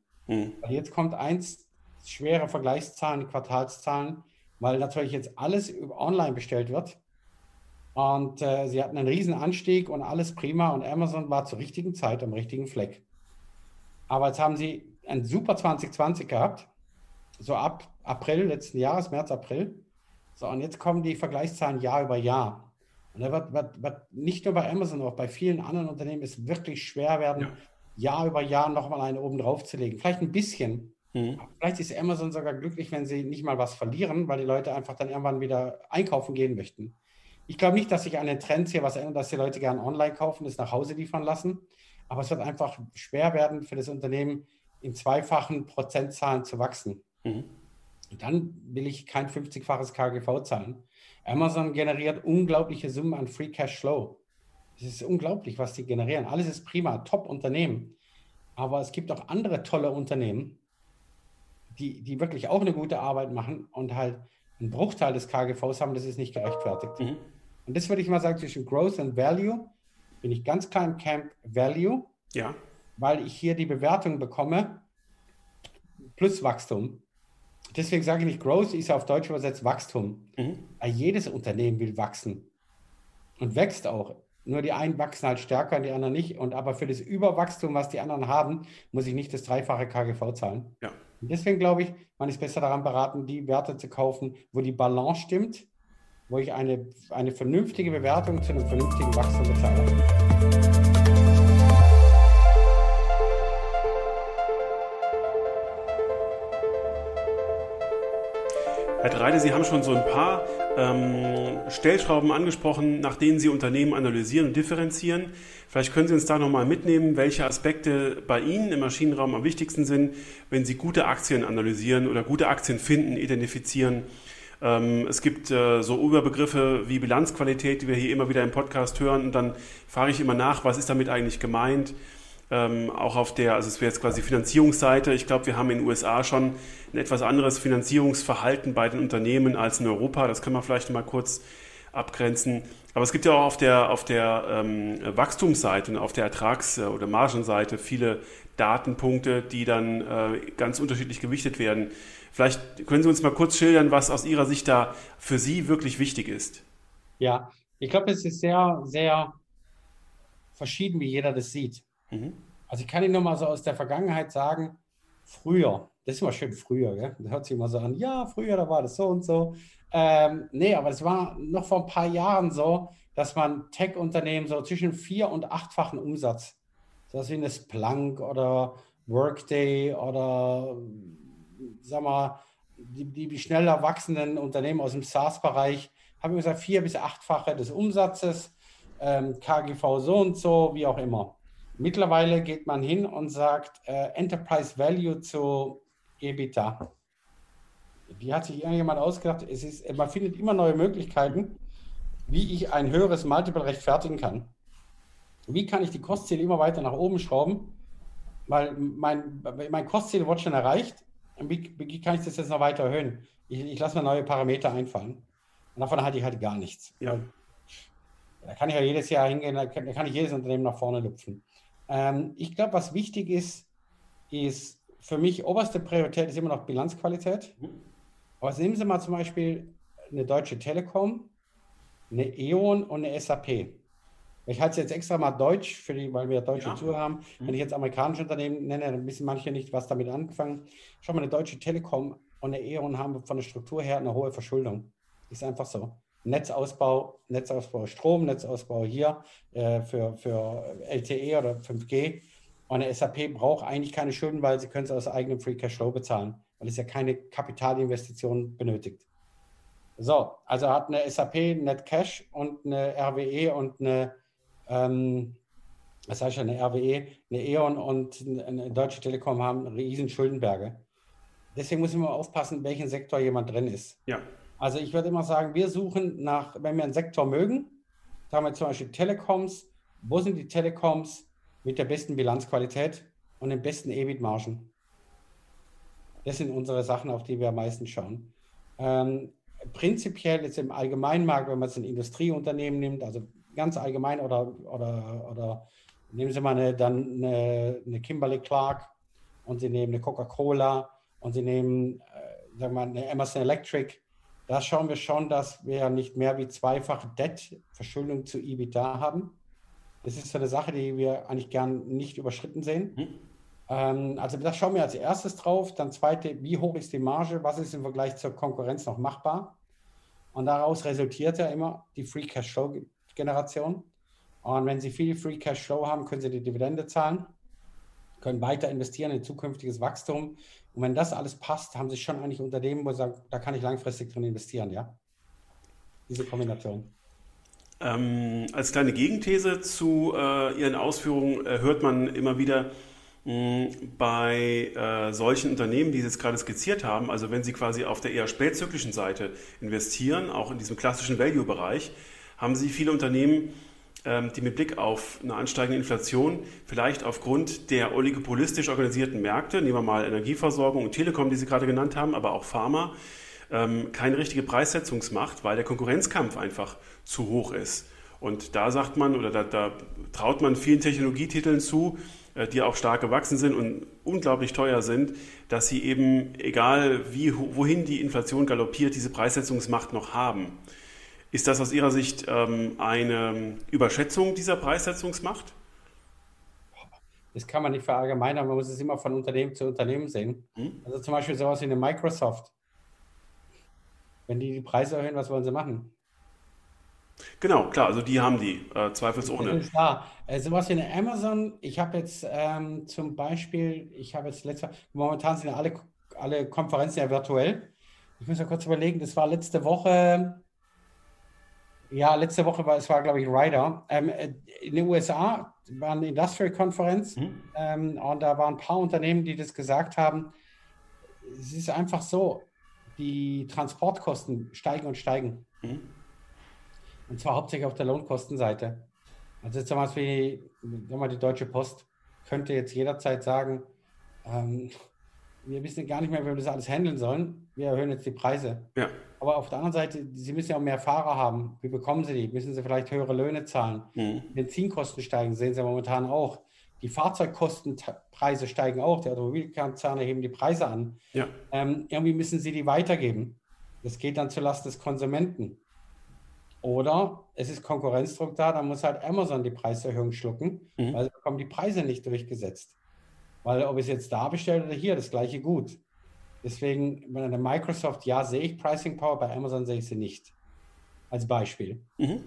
B: Weil jetzt kommt eins, schwere Vergleichszahlen, Quartalszahlen, weil natürlich jetzt alles online bestellt wird. Und äh, sie hatten einen riesen Anstieg und alles prima und Amazon war zur richtigen Zeit am richtigen Fleck. Aber jetzt haben sie ein super 2020 gehabt, so ab April letzten Jahres, März, April. So, und jetzt kommen die Vergleichszahlen Jahr über Jahr. Und da wird, wird, wird nicht nur bei Amazon, auch bei vielen anderen Unternehmen es wirklich schwer werden, ja. Jahr über Jahr nochmal einen oben drauf zu legen. Vielleicht ein bisschen. Mhm. Vielleicht ist Amazon sogar glücklich, wenn sie nicht mal was verlieren, weil die Leute einfach dann irgendwann wieder einkaufen gehen möchten. Ich glaube nicht, dass sich an den Trends hier was ändert, dass die Leute gerne online kaufen, das nach Hause liefern lassen. Aber es wird einfach schwer werden für das Unternehmen, in zweifachen Prozentzahlen zu wachsen. Mhm. Dann will ich kein 50-faches KGV zahlen. Amazon generiert unglaubliche Summen an Free Cash Flow. Es ist unglaublich, was die generieren. Alles ist prima, Top-Unternehmen. Aber es gibt auch andere tolle Unternehmen, die, die wirklich auch eine gute Arbeit machen und halt einen Bruchteil des KGVs haben, das ist nicht gerechtfertigt. Mhm. Und das würde ich mal sagen, zwischen Growth und Value bin ich ganz klar im Camp Value,
A: ja.
B: weil ich hier die Bewertung bekomme plus Wachstum. Deswegen sage ich nicht Growth, ist ja auf Deutsch übersetzt Wachstum. Mhm. Jedes Unternehmen will wachsen und wächst auch. Nur die einen wachsen halt stärker und die anderen nicht. Und aber für das Überwachstum, was die anderen haben, muss ich nicht das dreifache KGV zahlen.
A: Ja.
B: Und deswegen glaube ich, man ist besser daran beraten, die Werte zu kaufen, wo die Balance stimmt, wo ich eine, eine vernünftige Bewertung zu einem vernünftigen Wachstum bezahle.
A: Herr Dreide, Sie haben schon so ein paar ähm, Stellschrauben angesprochen, nach denen Sie Unternehmen analysieren und differenzieren. Vielleicht können Sie uns da nochmal mitnehmen, welche Aspekte bei Ihnen im Maschinenraum am wichtigsten sind, wenn Sie gute Aktien analysieren oder gute Aktien finden, identifizieren. Ähm, es gibt äh, so Überbegriffe wie Bilanzqualität, die wir hier immer wieder im Podcast hören. Und dann frage ich immer nach, was ist damit eigentlich gemeint? ähm, auch auf der, also es wäre jetzt quasi Finanzierungsseite. Ich glaube, wir haben in den USA schon ein etwas anderes Finanzierungsverhalten bei den Unternehmen als in Europa. Das können wir vielleicht mal kurz abgrenzen. Aber es gibt ja auch auf der, auf der ähm, Wachstumsseite und auf der Ertrags- oder Margenseite viele Datenpunkte, die dann äh, ganz unterschiedlich gewichtet werden. Vielleicht können Sie uns mal kurz schildern, was aus Ihrer Sicht da für Sie wirklich wichtig ist.
B: Ja, ich glaube, es ist sehr, sehr verschieden, wie jeder das sieht. Mhm. Also ich kann Ihnen nur mal so aus der Vergangenheit sagen, früher, das ist immer schön früher, gell? das hört sich immer so an, ja, früher, da war das so und so. Ähm, nee, aber es war noch vor ein paar Jahren so, dass man Tech-Unternehmen so zwischen vier- und achtfachen Umsatz, so wie eine Splunk oder Workday oder, sag mal, die, die schneller wachsenden Unternehmen aus dem SaaS-Bereich, haben wir gesagt, vier- bis achtfache des Umsatzes, ähm, KGV so und so, wie auch immer. Mittlerweile geht man hin und sagt äh, Enterprise Value zu EBITDA. Die hat sich irgendjemand ausgedacht. Es ist, man findet immer neue Möglichkeiten, wie ich ein höheres Multiple rechtfertigen kann. Wie kann ich die Kostziele immer weiter nach oben schrauben? Weil mein, mein Kostziel wird schon erreicht. Wie, kann ich das jetzt noch weiter erhöhen? Ich, ich lasse mir neue Parameter einfallen. Und davon halte ich halt gar nichts. Ja. Da kann ich ja jedes Jahr hingehen, da kann, da kann ich jedes Unternehmen nach vorne lupfen. Ähm, ich glaube, was wichtig ist, ist für mich oberste Priorität ist immer noch Bilanzqualität. Mhm. Aber nehmen Sie mal zum Beispiel eine Deutsche Telekom, eine E.ON und eine SAP. Ich halte es jetzt extra mal Deutsch, für die, weil wir deutsche ja. Zuhörer haben. Mhm. Wenn ich jetzt amerikanische Unternehmen nenne, dann wissen manche nicht, was damit angefangen. Schau mal, eine Deutsche Telekom und eine E.ON haben von der Struktur her eine hohe Verschuldung. Ist einfach so. Netzausbau, Netzausbau Strom, Netzausbau hier äh, für, für LTE oder 5G. Und eine SAP braucht eigentlich keine Schulden, weil sie können es aus eigenem Free Cash Flow bezahlen, weil es ja keine Kapitalinvestition benötigt. So, also hat eine SAP Net Cash und eine RWE und eine, ähm, was heißt eine RWE, eine E.ON und eine Deutsche Telekom haben riesen Schuldenberge. Deswegen muss man aufpassen, in welchem Sektor jemand drin ist. Ja. Also ich würde immer sagen, wir suchen nach, wenn wir einen Sektor mögen, haben wir zum Beispiel Telekoms, wo sind die Telekoms mit der besten Bilanzqualität und den besten EBIT-Margen? Das sind unsere Sachen, auf die wir am meisten schauen. Ähm, prinzipiell ist im Allgemeinmarkt, wenn man es ein Industrieunternehmen nimmt, also ganz allgemein oder, oder, oder nehmen Sie mal eine, dann eine, eine Kimberly Clark und Sie nehmen eine Coca-Cola und Sie nehmen, äh, sagen wir mal, eine Emerson Electric, da schauen wir schon, dass wir nicht mehr wie zweifache Debt-Verschuldung zu EBITDA haben. Das ist so eine Sache, die wir eigentlich gern nicht überschritten sehen. Mhm. Ähm, also das schauen wir als erstes drauf. Dann zweite, wie hoch ist die Marge? Was ist im Vergleich zur Konkurrenz noch machbar? Und daraus resultiert ja immer die Free Cash Flow Generation. Und wenn Sie viel Free Cash Flow haben, können Sie die Dividende zahlen, können weiter investieren in zukünftiges Wachstum und wenn das alles passt, haben Sie schon eigentlich Unternehmen, wo Sie sagen, da kann ich langfristig drin investieren, ja? Diese Kombination.
A: Ähm, als kleine Gegenthese zu äh, Ihren Ausführungen äh, hört man immer wieder mh, bei äh, solchen Unternehmen, die Sie jetzt gerade skizziert haben, also wenn Sie quasi auf der eher spätzyklischen Seite investieren, auch in diesem klassischen Value-Bereich, haben Sie viele Unternehmen, ähm, die mit Blick auf eine ansteigende Inflation vielleicht aufgrund der oligopolistisch organisierten Märkte, nehmen wir mal Energieversorgung und Telekom, die Sie gerade genannt haben, aber auch Pharma, ähm, keine richtige Preissetzungsmacht, weil der Konkurrenzkampf einfach zu hoch ist. Und da sagt man oder da, da traut man vielen Technologietiteln zu, äh, die auch stark gewachsen sind und unglaublich teuer sind, dass sie eben, egal wie, wohin die Inflation galoppiert, diese Preissetzungsmacht noch haben. Ist das aus Ihrer Sicht ähm, eine Überschätzung dieser Preissetzungsmacht?
B: das kann man nicht verallgemeinern, man muss es immer von Unternehmen zu Unternehmen sehen. Mhm. Also zum Beispiel sowas wie eine Microsoft. Wenn die die Preise erhöhen, was wollen sie machen?
A: Genau, klar, also die haben die, äh, zweifelsohne.
B: Klar, äh, sowas wie eine Amazon, ich habe jetzt ähm, zum Beispiel, ich habe jetzt letzte, momentan sind ja alle, alle Konferenzen ja virtuell. Ich muss ja kurz überlegen, das war letzte Woche, ja, letzte Woche war es war, glaube ich, Ryder. Ähm, äh, in den USA war eine Industrial-Konferenz mhm. ähm, und da waren ein paar Unternehmen, die das gesagt haben. Es ist einfach so, die Transportkosten steigen und steigen. Mhm. Und zwar hauptsächlich auf der Lohnkostenseite. Also zum Beispiel mal die Deutsche Post könnte jetzt jederzeit sagen, ähm, wir wissen gar nicht mehr, wie wir das alles handeln sollen. Wir erhöhen jetzt die Preise. Ja. Aber auf der anderen Seite, sie müssen ja auch mehr Fahrer haben. Wie bekommen sie die? Müssen sie vielleicht höhere Löhne zahlen? Mhm. Benzinkosten steigen, sehen Sie momentan auch. Die Fahrzeugkostenpreise steigen auch. Die Automobilkonzerne heben die Preise an. Ja. Ähm, irgendwie müssen sie die weitergeben. Das geht dann zulasten des Konsumenten. Oder es ist Konkurrenzdruck da, dann muss halt Amazon die Preiserhöhung schlucken, mhm. weil sie bekommen die Preise nicht durchgesetzt. Weil ob ich es jetzt da bestelle oder hier, das gleiche gut. Deswegen, bei der Microsoft, ja, sehe ich Pricing Power, bei Amazon sehe ich sie nicht. Als Beispiel. Mhm.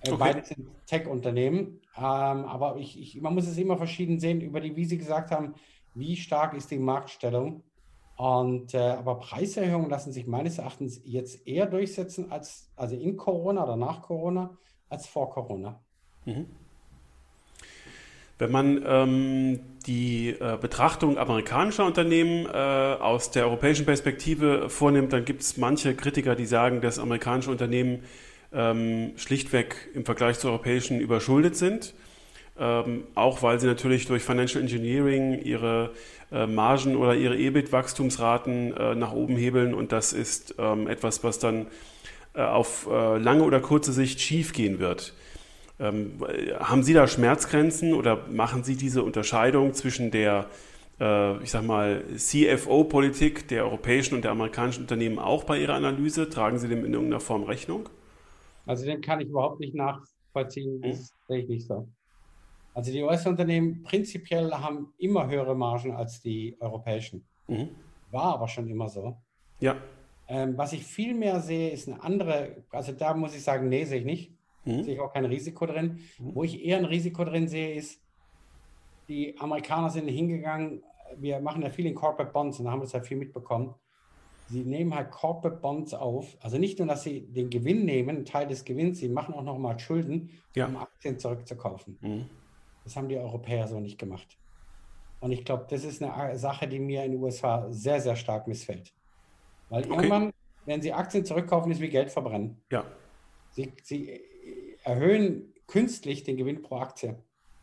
B: Äh, okay. Beide sind Tech-Unternehmen, ähm, aber ich, ich, man muss es immer verschieden sehen, über die, wie Sie gesagt haben, wie stark ist die Marktstellung. Und, äh, aber Preiserhöhungen lassen sich meines Erachtens jetzt eher durchsetzen als also in Corona oder nach Corona als vor Corona. Mhm.
A: Wenn man ähm, die äh, Betrachtung amerikanischer Unternehmen äh, aus der europäischen Perspektive vornimmt, dann gibt es manche Kritiker, die sagen, dass amerikanische Unternehmen ähm, schlichtweg im Vergleich zu europäischen überschuldet sind. Ähm, auch weil sie natürlich durch Financial Engineering ihre äh, Margen oder ihre EBIT-Wachstumsraten äh, nach oben hebeln und das ist ähm, etwas, was dann äh, auf äh, lange oder kurze Sicht schiefgehen wird. Ähm, haben Sie da Schmerzgrenzen oder machen Sie diese Unterscheidung zwischen der, äh, ich sag mal, CFO-Politik der europäischen und der amerikanischen Unternehmen auch bei Ihrer Analyse? Tragen Sie dem in irgendeiner Form Rechnung?
B: Also den kann ich überhaupt nicht nachvollziehen, das hm. sehe ich nicht so. Also die US-Unternehmen prinzipiell haben immer höhere Margen als die europäischen. Mhm. War aber schon immer so. Ja. Ähm, was ich viel mehr sehe, ist eine andere, also da muss ich sagen, nee, sehe ich nicht. Mhm. Sehe ich auch kein Risiko drin. Mhm. Wo ich eher ein Risiko drin sehe, ist, die Amerikaner sind hingegangen, wir machen ja viel in Corporate Bonds und haben das ja viel mitbekommen. Sie nehmen halt Corporate Bonds auf, also nicht nur, dass sie den Gewinn nehmen, einen Teil des Gewinns, sie machen auch nochmal Schulden, ja. um Aktien zurückzukaufen. Mhm. Das haben die Europäer so nicht gemacht. Und ich glaube, das ist eine Sache, die mir in den USA sehr, sehr stark missfällt. Weil okay. irgendwann, wenn sie Aktien zurückkaufen, ist wie Geld verbrennen. Ja. Sie, sie erhöhen künstlich den Gewinn pro Aktie.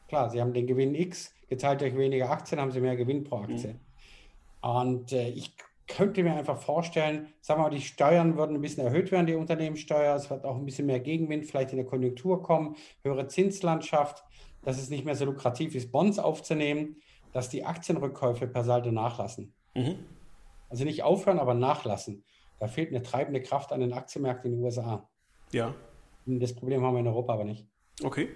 B: Klar, sie haben den Gewinn X geteilt durch weniger Aktien, haben sie mehr Gewinn pro Aktie. Mhm. Und äh, ich könnte mir einfach vorstellen, sagen wir mal, die Steuern würden ein bisschen erhöht werden, die Unternehmenssteuer. Es wird auch ein bisschen mehr Gegenwind vielleicht in der Konjunktur kommen, höhere Zinslandschaft, dass es nicht mehr so lukrativ ist, Bonds aufzunehmen, dass die Aktienrückkäufe per Saldo nachlassen. Mhm. Also nicht aufhören, aber nachlassen. Da fehlt eine treibende Kraft an den Aktienmärkten in den USA. Ja. Das Problem haben wir in Europa aber nicht.
A: Okay.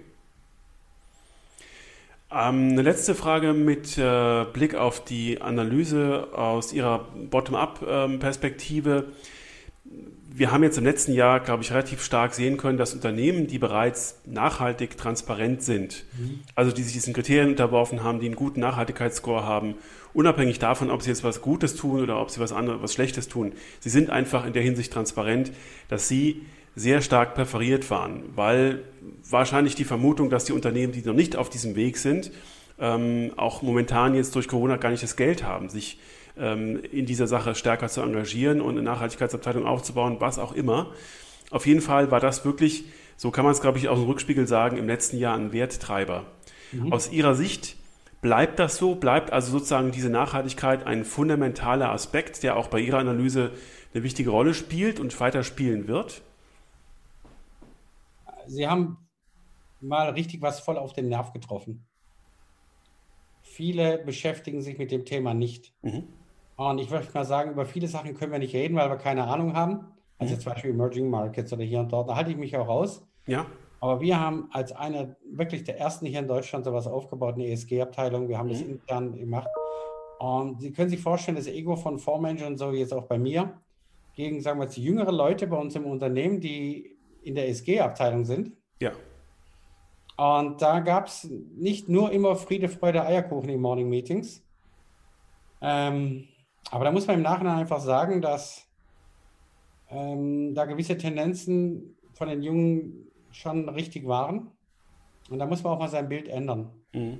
A: Ähm, eine letzte Frage mit äh, Blick auf die Analyse aus Ihrer Bottom-up-Perspektive. Ähm, wir haben jetzt im letzten Jahr, glaube ich, relativ stark sehen können, dass Unternehmen, die bereits nachhaltig transparent sind, mhm. also die sich diesen Kriterien unterworfen haben, die einen guten Nachhaltigkeitsscore haben, unabhängig davon, ob sie jetzt was Gutes tun oder ob sie was anderes, was Schlechtes tun, sie sind einfach in der Hinsicht transparent, dass sie sehr stark präferiert waren, weil wahrscheinlich die Vermutung, dass die Unternehmen, die noch nicht auf diesem Weg sind, ähm, auch momentan jetzt durch Corona gar nicht das Geld haben, sich ähm, in dieser Sache stärker zu engagieren und eine Nachhaltigkeitsabteilung aufzubauen, was auch immer. Auf jeden Fall war das wirklich, so kann man es, glaube ich, aus dem Rückspiegel sagen, im letzten Jahr ein Werttreiber. Mhm. Aus Ihrer Sicht bleibt das so? Bleibt also sozusagen diese Nachhaltigkeit ein fundamentaler Aspekt, der auch bei Ihrer Analyse eine wichtige Rolle spielt und weiter spielen wird?
B: Sie haben mal richtig was voll auf den Nerv getroffen. Viele beschäftigen sich mit dem Thema nicht. Mhm. Und ich würde mal sagen, über viele Sachen können wir nicht reden, weil wir keine Ahnung haben. Also mhm. zum Beispiel Emerging Markets oder hier und dort. Da halte ich mich auch raus. Ja. Aber wir haben als einer wirklich der ersten hier in Deutschland sowas aufgebaut, eine ESG-Abteilung. Wir haben mhm. das intern gemacht. Und Sie können sich vorstellen, das Ego von Fondsmanagern, so jetzt auch bei mir, gegen, sagen wir jetzt, jüngere Leute bei uns im Unternehmen, die in der ESG-Abteilung sind.
A: Ja.
B: Und da gab es nicht nur immer Friede, Freude, Eierkuchen in Morning Meetings. Ähm, aber da muss man im Nachhinein einfach sagen, dass ähm, da gewisse Tendenzen von den Jungen schon richtig waren. Und da muss man auch mal sein Bild ändern. Mhm.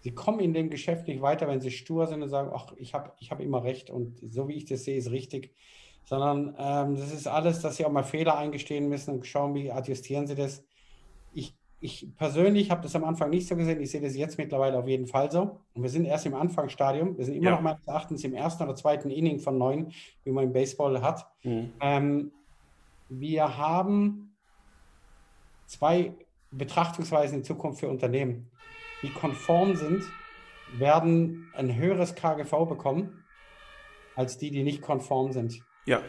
B: Sie kommen in dem Geschäft nicht weiter, wenn sie stur sind und sagen, ach, ich habe ich hab immer recht und so wie ich das sehe, ist richtig. Sondern ähm, das ist alles, dass sie auch mal Fehler eingestehen müssen und schauen, wie adjustieren sie das. Ich ich persönlich habe das am Anfang nicht so gesehen. Ich sehe das jetzt mittlerweile auf jeden Fall so. Und wir sind erst im Anfangsstadium. Wir sind immer ja. noch meines Erachtens im ersten oder zweiten Inning von neun, wie man im Baseball hat. Mhm. Ähm, wir haben zwei Betrachtungsweisen in Zukunft für Unternehmen. Die konform sind, werden ein höheres KGV bekommen als die, die nicht konform sind.
A: Ja.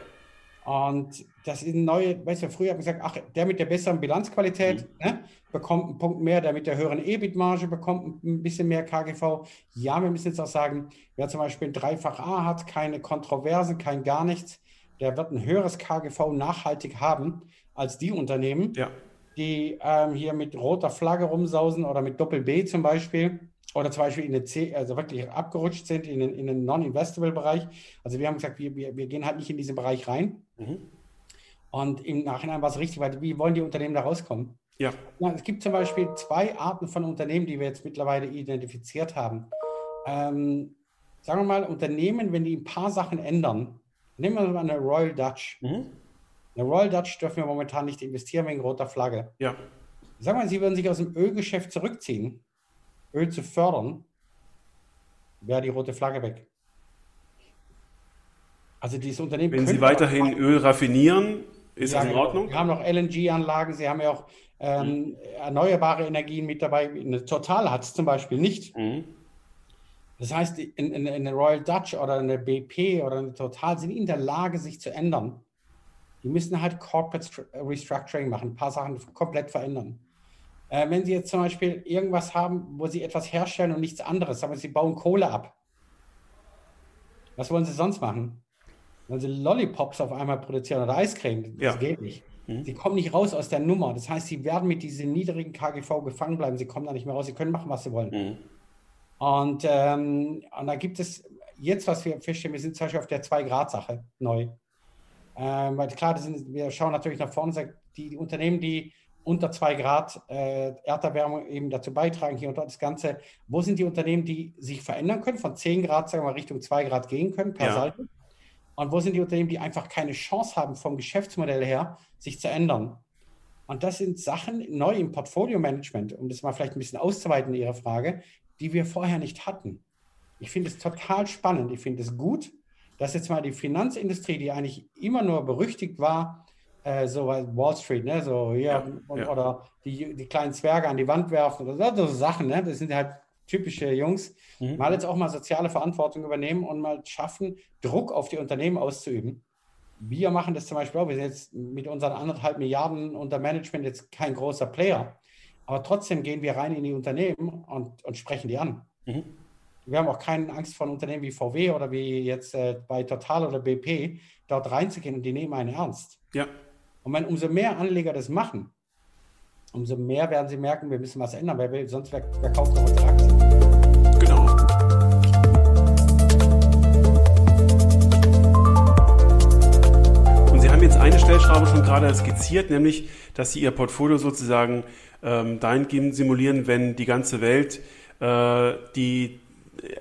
B: Und das ist ein neue, weißt du, früher habe ich gesagt, ach, der mit der besseren Bilanzqualität mhm. ne, bekommt einen Punkt mehr, der mit der höheren EBIT-Marge bekommt ein bisschen mehr KGV. Ja, wir müssen jetzt auch sagen, wer zum Beispiel ein Dreifach A hat, keine Kontroversen, kein gar nichts, der wird ein höheres KGV nachhaltig haben als die Unternehmen,
A: ja.
B: die ähm, hier mit roter Flagge rumsausen oder mit Doppel B zum Beispiel oder zum Beispiel in den C, also wirklich abgerutscht sind in den, in den Non-Investable-Bereich. Also wir haben gesagt, wir, wir, wir gehen halt nicht in diesen Bereich rein. Mhm. Und im Nachhinein war es richtig, weil wie wollen die Unternehmen da rauskommen?
A: Ja.
B: ja. Es gibt zum Beispiel zwei Arten von Unternehmen, die wir jetzt mittlerweile identifiziert haben. Ähm, sagen wir mal, Unternehmen, wenn die ein paar Sachen ändern, nehmen wir mal eine Royal Dutch. Mhm. Eine Royal Dutch dürfen wir momentan nicht investieren wegen roter Flagge.
A: Ja.
B: Sagen wir, sie würden sich aus dem Ölgeschäft zurückziehen Öl zu fördern, wäre die rote Flagge weg.
A: Also dieses Unternehmen. Wenn Sie weiterhin Öl raffinieren, ist das in genau. Ordnung?
B: Wir haben noch LNG-Anlagen, Sie haben ja auch ähm, mhm. erneuerbare Energien mit dabei. Eine Total hat es zum Beispiel nicht. Mhm. Das heißt, in, in, in, Royal Dutch oder eine BP oder eine Total sind in der Lage, sich zu ändern. Die müssen halt Corporate Restructuring machen, ein paar Sachen komplett verändern. Äh, wenn Sie jetzt zum Beispiel irgendwas haben, wo Sie etwas herstellen und nichts anderes, sagen wir, Sie bauen Kohle ab. Was wollen Sie sonst machen? Wollen Sie Lollipops auf einmal produzieren oder Eiscreme? Das ja. geht nicht. Mhm. Sie kommen nicht raus aus der Nummer. Das heißt, Sie werden mit diesem niedrigen KGV gefangen bleiben. Sie kommen da nicht mehr raus. Sie können machen, was Sie wollen. Mhm. Und, ähm, und da gibt es jetzt, was wir feststellen, wir sind zum Beispiel auf der 2-Grad-Sache neu. Ähm, weil klar, sind, wir schauen natürlich nach vorne, die Unternehmen, die unter zwei Grad äh, Erderwärmung eben dazu beitragen, hier und dort das Ganze. Wo sind die Unternehmen, die sich verändern können, von 10 Grad, sagen wir mal, Richtung 2 Grad gehen können per ja. Seite? Und wo sind die Unternehmen, die einfach keine Chance haben, vom Geschäftsmodell her sich zu ändern? Und das sind Sachen neu im Portfolio-Management, um das mal vielleicht ein bisschen auszuweiten, Ihre Frage, die wir vorher nicht hatten. Ich finde es total spannend. Ich finde es gut, dass jetzt mal die Finanzindustrie, die eigentlich immer nur berüchtigt war, äh, so Wall Street, ne? So hier ja, und, ja. oder die, die kleinen Zwerge an die Wand werfen oder so, so Sachen, ne? Das sind halt typische Jungs. Mhm. Mal jetzt auch mal soziale Verantwortung übernehmen und mal schaffen, Druck auf die Unternehmen auszuüben. Wir machen das zum Beispiel auch. Wir sind jetzt mit unseren anderthalb Milliarden unter Management jetzt kein großer Player. Aber trotzdem gehen wir rein in die Unternehmen und, und sprechen die an. Mhm. Wir haben auch keine Angst vor Unternehmen wie VW oder wie jetzt äh, bei Total oder BP, dort reinzugehen und die nehmen einen ernst.
A: Ja.
B: Und wenn umso mehr Anleger das machen, umso mehr werden sie merken, wir müssen was ändern, weil sonst wer, wer kauft noch unsere Aktien.
A: Genau. Und Sie haben jetzt eine Stellschraube schon gerade skizziert, nämlich, dass Sie Ihr Portfolio sozusagen ähm, dahingehend simulieren, wenn die ganze Welt äh, die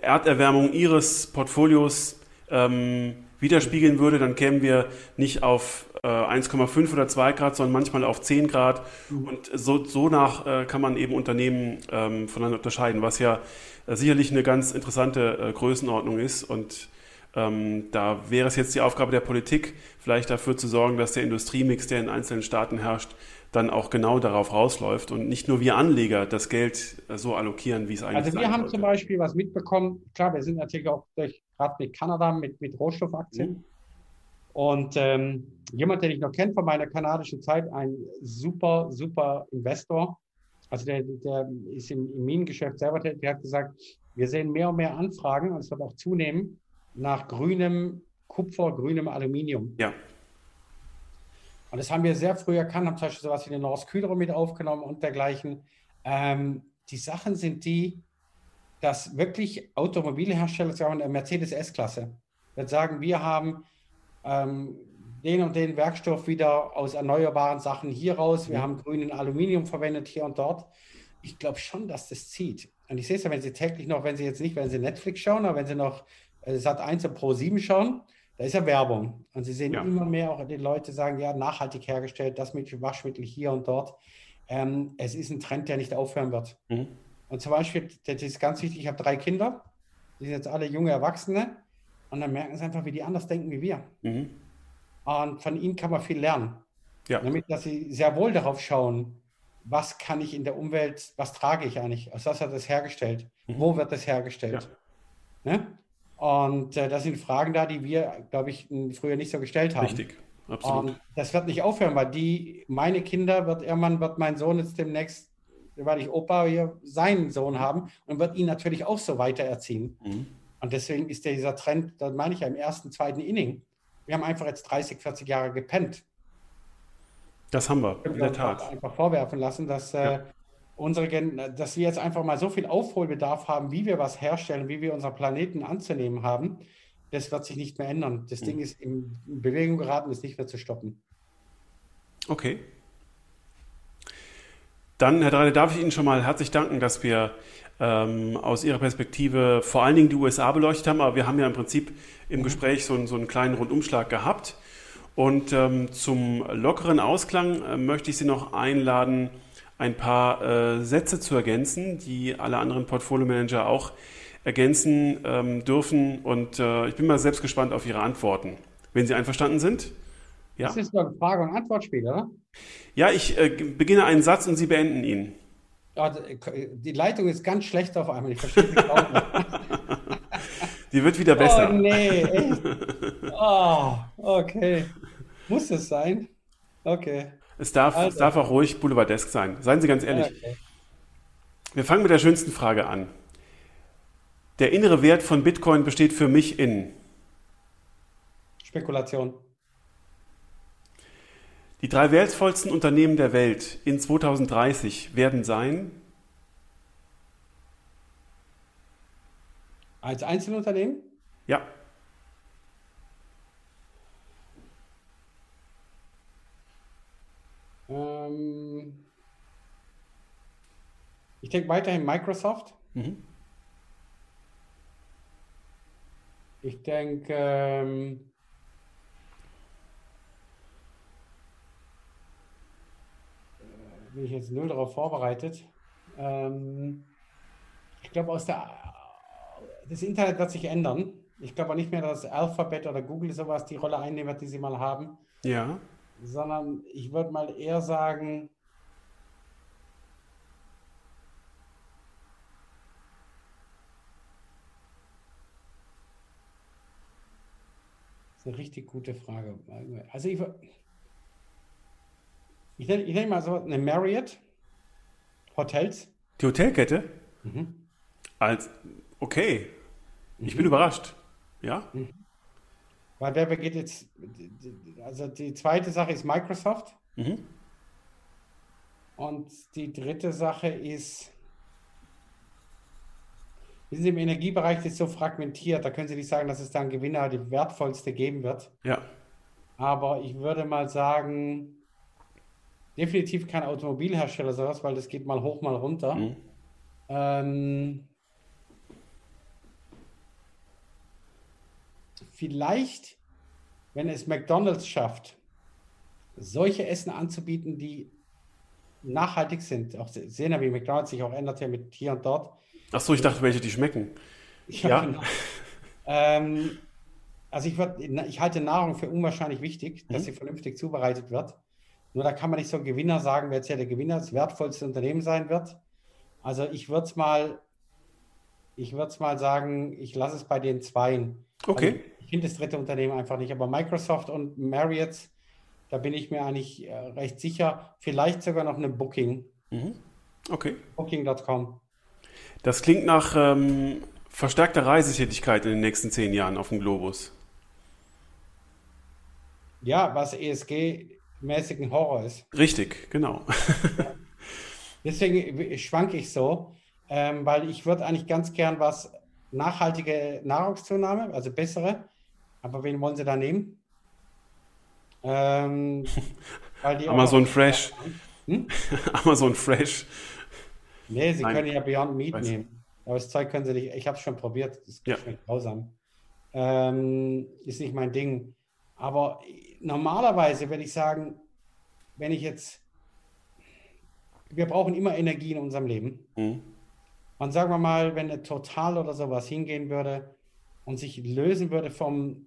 A: Erderwärmung Ihres Portfolios ähm, widerspiegeln würde, dann kämen wir nicht auf äh, 1,5 oder 2 Grad, sondern manchmal auf 10 Grad. Mhm. Und so, so nach äh, kann man eben Unternehmen ähm, voneinander unterscheiden, was ja äh, sicherlich eine ganz interessante äh, Größenordnung ist. Und ähm, da wäre es jetzt die Aufgabe der Politik, vielleicht dafür zu sorgen, dass der Industriemix, der in einzelnen Staaten herrscht, dann auch genau darauf rausläuft und nicht nur wir Anleger das Geld äh, so allokieren, wie es eigentlich
B: ist. Also wir haben sollte. zum Beispiel was mitbekommen, klar, wir sind natürlich auch durch gerade mit Kanada, mit, mit Rohstoffaktien. Mhm. Und ähm, jemand, den ich noch kenne von meiner kanadischen Zeit, ein super, super Investor, also der, der ist im, im Minengeschäft selber tätig, der hat gesagt, wir sehen mehr und mehr Anfragen, und es wird auch zunehmen, nach grünem Kupfer, grünem Aluminium.
A: Ja.
B: Und das haben wir sehr früh erkannt, haben zum Beispiel sowas wie den Norsk Hydro mit aufgenommen und dergleichen. Ähm, die Sachen sind die, dass wirklich Automobilhersteller, sagen wir, Mercedes S-Klasse, wird sagen, wir haben ähm, den und den Werkstoff wieder aus erneuerbaren Sachen hier raus, wir haben grünen Aluminium verwendet hier und dort. Ich glaube schon, dass das zieht. Und ich sehe es ja, wenn Sie täglich noch, wenn Sie jetzt nicht, wenn Sie Netflix schauen, aber wenn Sie noch äh, Sat 1 und Pro 7 schauen, da ist ja Werbung. Und Sie sehen ja. immer mehr auch die Leute sagen, ja, nachhaltig hergestellt, das mit Waschmittel hier und dort. Ähm, es ist ein Trend, der nicht aufhören wird. Mhm. Und zum Beispiel, das ist ganz wichtig, ich habe drei Kinder, die sind jetzt alle junge Erwachsene. Und dann merken sie einfach, wie die anders denken wie wir. Mhm. Und von ihnen kann man viel lernen. Ja. Damit, dass sie sehr wohl darauf schauen, was kann ich in der Umwelt, was trage ich eigentlich, aus was hat das hergestellt, mhm. wo wird das hergestellt. Ja. Ne? Und äh, das sind Fragen da, die wir, glaube ich, früher nicht so gestellt haben.
A: Richtig, absolut.
B: Und das wird nicht aufhören, weil die, meine Kinder wird irgendwann, wird mein Sohn jetzt demnächst, weil ich Opa hier seinen Sohn haben und wird ihn natürlich auch so weitererziehen. Mhm. Und deswegen ist dieser Trend, da meine ich ja im ersten, zweiten Inning. Wir haben einfach jetzt 30, 40 Jahre gepennt.
A: Das haben wir,
B: in der Tat. Einfach vorwerfen lassen, dass, äh, ja. äh, unsere, dass wir jetzt einfach mal so viel Aufholbedarf haben, wie wir was herstellen, wie wir unseren Planeten anzunehmen haben. Das wird sich nicht mehr ändern. Das mhm. Ding ist in Bewegung geraten, ist nicht mehr zu stoppen.
A: Okay. Dann, Herr Dreide, darf ich Ihnen schon mal herzlich danken, dass wir ähm, aus Ihrer Perspektive vor allen Dingen die USA beleuchtet haben, aber wir haben ja im Prinzip im mhm. Gespräch so, so einen kleinen Rundumschlag gehabt. Und ähm, zum lockeren Ausklang äh, möchte ich Sie noch einladen, ein paar äh, Sätze zu ergänzen, die alle anderen Portfolio-Manager auch ergänzen ähm, dürfen. Und äh, ich bin mal selbst gespannt auf Ihre Antworten. Wenn Sie einverstanden sind?
B: Ja. Das ist doch ein Frage- und Antwortspiel, oder?
A: Ja, ich äh, beginne einen Satz und Sie beenden ihn.
B: Ja, die Leitung ist ganz schlecht auf einmal. Ich verstehe nicht.
A: Die wird wieder besser.
B: Oh, nee, echt? Oh, okay. Muss es sein? Okay.
A: Es darf, also. es darf auch ruhig Boulevardesk sein. Seien Sie ganz ehrlich. Okay. Wir fangen mit der schönsten Frage an. Der innere Wert von Bitcoin besteht für mich in
B: Spekulation.
A: Die drei wertvollsten Unternehmen der Welt in 2030 werden sein?
B: Als Einzelunternehmen?
A: Ja.
B: Ähm, ich denke weiterhin Microsoft. Mhm. Ich denke ähm, bin ich jetzt null darauf vorbereitet. Ähm, ich glaube, aus der das Internet wird sich ändern. Ich glaube auch nicht mehr, dass Alphabet oder Google sowas die Rolle einnehmen wird, die sie mal haben.
A: Ja.
B: Sondern ich würde mal eher sagen, Das ist eine richtig gute Frage. Also ich, ich nenne, ich nenne mal so eine Marriott Hotels.
A: Die Hotelkette? Mhm. Als, okay. Ich mhm. bin überrascht. Ja? Mhm.
B: Weil wer geht jetzt, also die zweite Sache ist Microsoft. Mhm. Und die dritte Sache ist, wir sind im Energiebereich ist so fragmentiert, da können Sie nicht sagen, dass es dann Gewinner die wertvollste geben wird.
A: Ja.
B: Aber ich würde mal sagen, definitiv kein Automobilhersteller sowas, weil das geht mal hoch, mal runter. Mhm. Ähm, vielleicht, wenn es McDonald's schafft, solche Essen anzubieten, die nachhaltig sind. Auch sehen wir, wie McDonald's sich auch ändert ja mit hier und dort.
A: Ach so, ich dachte, welche die schmecken.
B: Ja. ja. Genau. ähm, also ich, würd, ich halte Nahrung für unwahrscheinlich wichtig, dass mhm. sie vernünftig zubereitet wird. Nur da kann man nicht so Gewinner sagen, wer jetzt ja der Gewinner das wertvollste Unternehmen sein wird. Also ich würde es mal, ich würde es mal sagen, ich lasse es bei den Zweien.
A: Okay.
B: Also finde das dritte Unternehmen einfach nicht. Aber Microsoft und Marriott, da bin ich mir eigentlich äh, recht sicher. Vielleicht sogar noch eine Booking.
A: Mhm. Okay.
B: Booking.com.
A: Das klingt nach ähm, verstärkter Reisetätigkeit in den nächsten zehn Jahren auf dem Globus.
B: Ja, was ESG-mäßigen Horror ist.
A: Richtig, genau.
B: Deswegen schwanke ich so, ähm, weil ich würde eigentlich ganz gern was nachhaltige Nahrungszunahme, also bessere. Aber wen wollen Sie da nehmen?
A: Ähm, Amazon Fresh. Hm? Amazon Fresh.
B: Nee, Sie Nein. können ja Beyond Meat Weiß. nehmen. Aber das Zeug können Sie nicht. Ich habe es schon probiert. Das ja. schmeckt grausam. Ähm, ist nicht mein Ding. Aber normalerweise würde ich sagen, wenn ich jetzt, wir brauchen immer Energie in unserem Leben. Mhm. Und sagen wir mal, wenn eine Total oder sowas hingehen würde und sich lösen würde vom,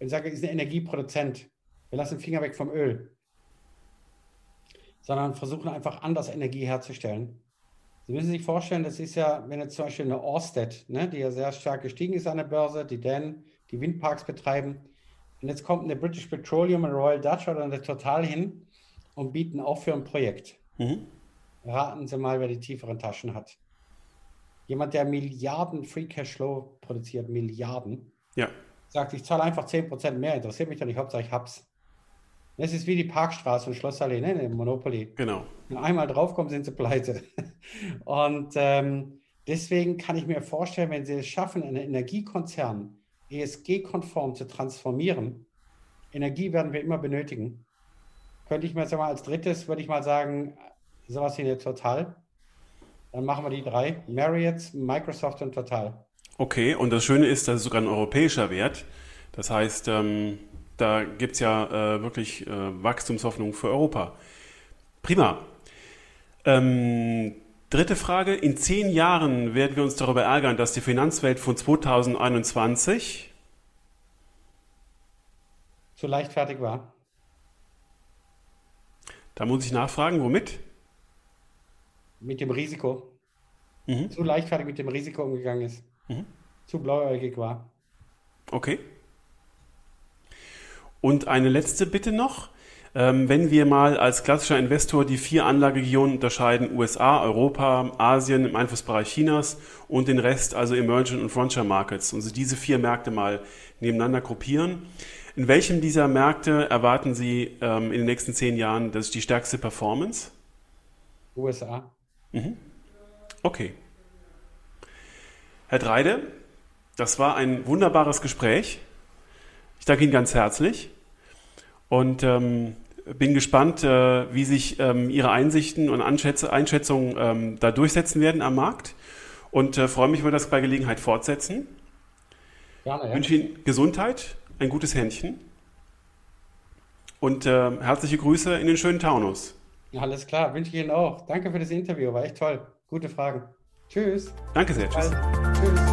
B: ich sage, ist ein Energieproduzent. Wir lassen den Finger weg vom Öl. Sondern versuchen einfach anders Energie herzustellen. Sie müssen sich vorstellen, das ist ja, wenn jetzt zum Beispiel eine Orsted, ne, die ja sehr stark gestiegen ist an der Börse, die dann die Windparks betreiben, und jetzt kommt eine British Petroleum, eine Royal Dutch oder eine Total hin und bieten auch für ein Projekt. Mhm. Raten Sie mal, wer die tieferen Taschen hat. Jemand, der Milliarden Free Cash Flow produziert, Milliarden,
A: ja.
B: sagt, ich zahle einfach 10% mehr, interessiert mich doch nicht, Hauptsache ich hab's. Das ist wie die Parkstraße und Schlossallee, ne, Monopoly.
A: Genau.
B: Wenn einmal draufkommen, sind sie pleite. Und ähm, deswegen kann ich mir vorstellen, wenn sie es schaffen, einen Energiekonzern ESG-konform zu transformieren, Energie werden wir immer benötigen. Könnte ich mir jetzt mal als drittes, würde ich mal sagen, sowas wie eine Total. Dann machen wir die drei. Marriott, Microsoft und Total.
A: Okay, und das Schöne ist, das ist sogar ein europäischer Wert. Das heißt, ähm, da gibt es ja äh, wirklich äh, Wachstumshoffnung für Europa. Prima. Ähm, dritte Frage. In zehn Jahren werden wir uns darüber ärgern, dass die Finanzwelt von 2021
B: zu leichtfertig war.
A: Da muss ich nachfragen, womit?
B: Mit dem Risiko. Mhm. Zu leichtfertig mit dem Risiko umgegangen ist. Mhm. Zu blauäugig war.
A: Okay. Und eine letzte Bitte noch. Ähm, wenn wir mal als klassischer Investor die vier Anlageregionen unterscheiden, USA, Europa, Asien im Einflussbereich Chinas und den Rest, also Emerging und Frontier Markets, und Sie diese vier Märkte mal nebeneinander gruppieren, in welchem dieser Märkte erwarten Sie ähm, in den nächsten zehn Jahren das die stärkste Performance?
B: USA.
A: Mhm. Okay. Herr Dreide, das war ein wunderbares Gespräch. Ich danke Ihnen ganz herzlich und ähm, bin gespannt, äh, wie sich ähm, Ihre Einsichten und Anschätz Einschätzungen ähm, da durchsetzen werden am Markt und äh, freue mich, wenn wir das bei Gelegenheit fortsetzen. Gerne, ja. Ich wünsche Ihnen Gesundheit, ein gutes Händchen und äh, herzliche Grüße in den schönen Taunus.
B: Alles klar, wünsche ich Ihnen auch. Danke für das Interview, war echt toll. Gute Fragen. Tschüss.
A: Danke sehr. Tschüss. Tschüss.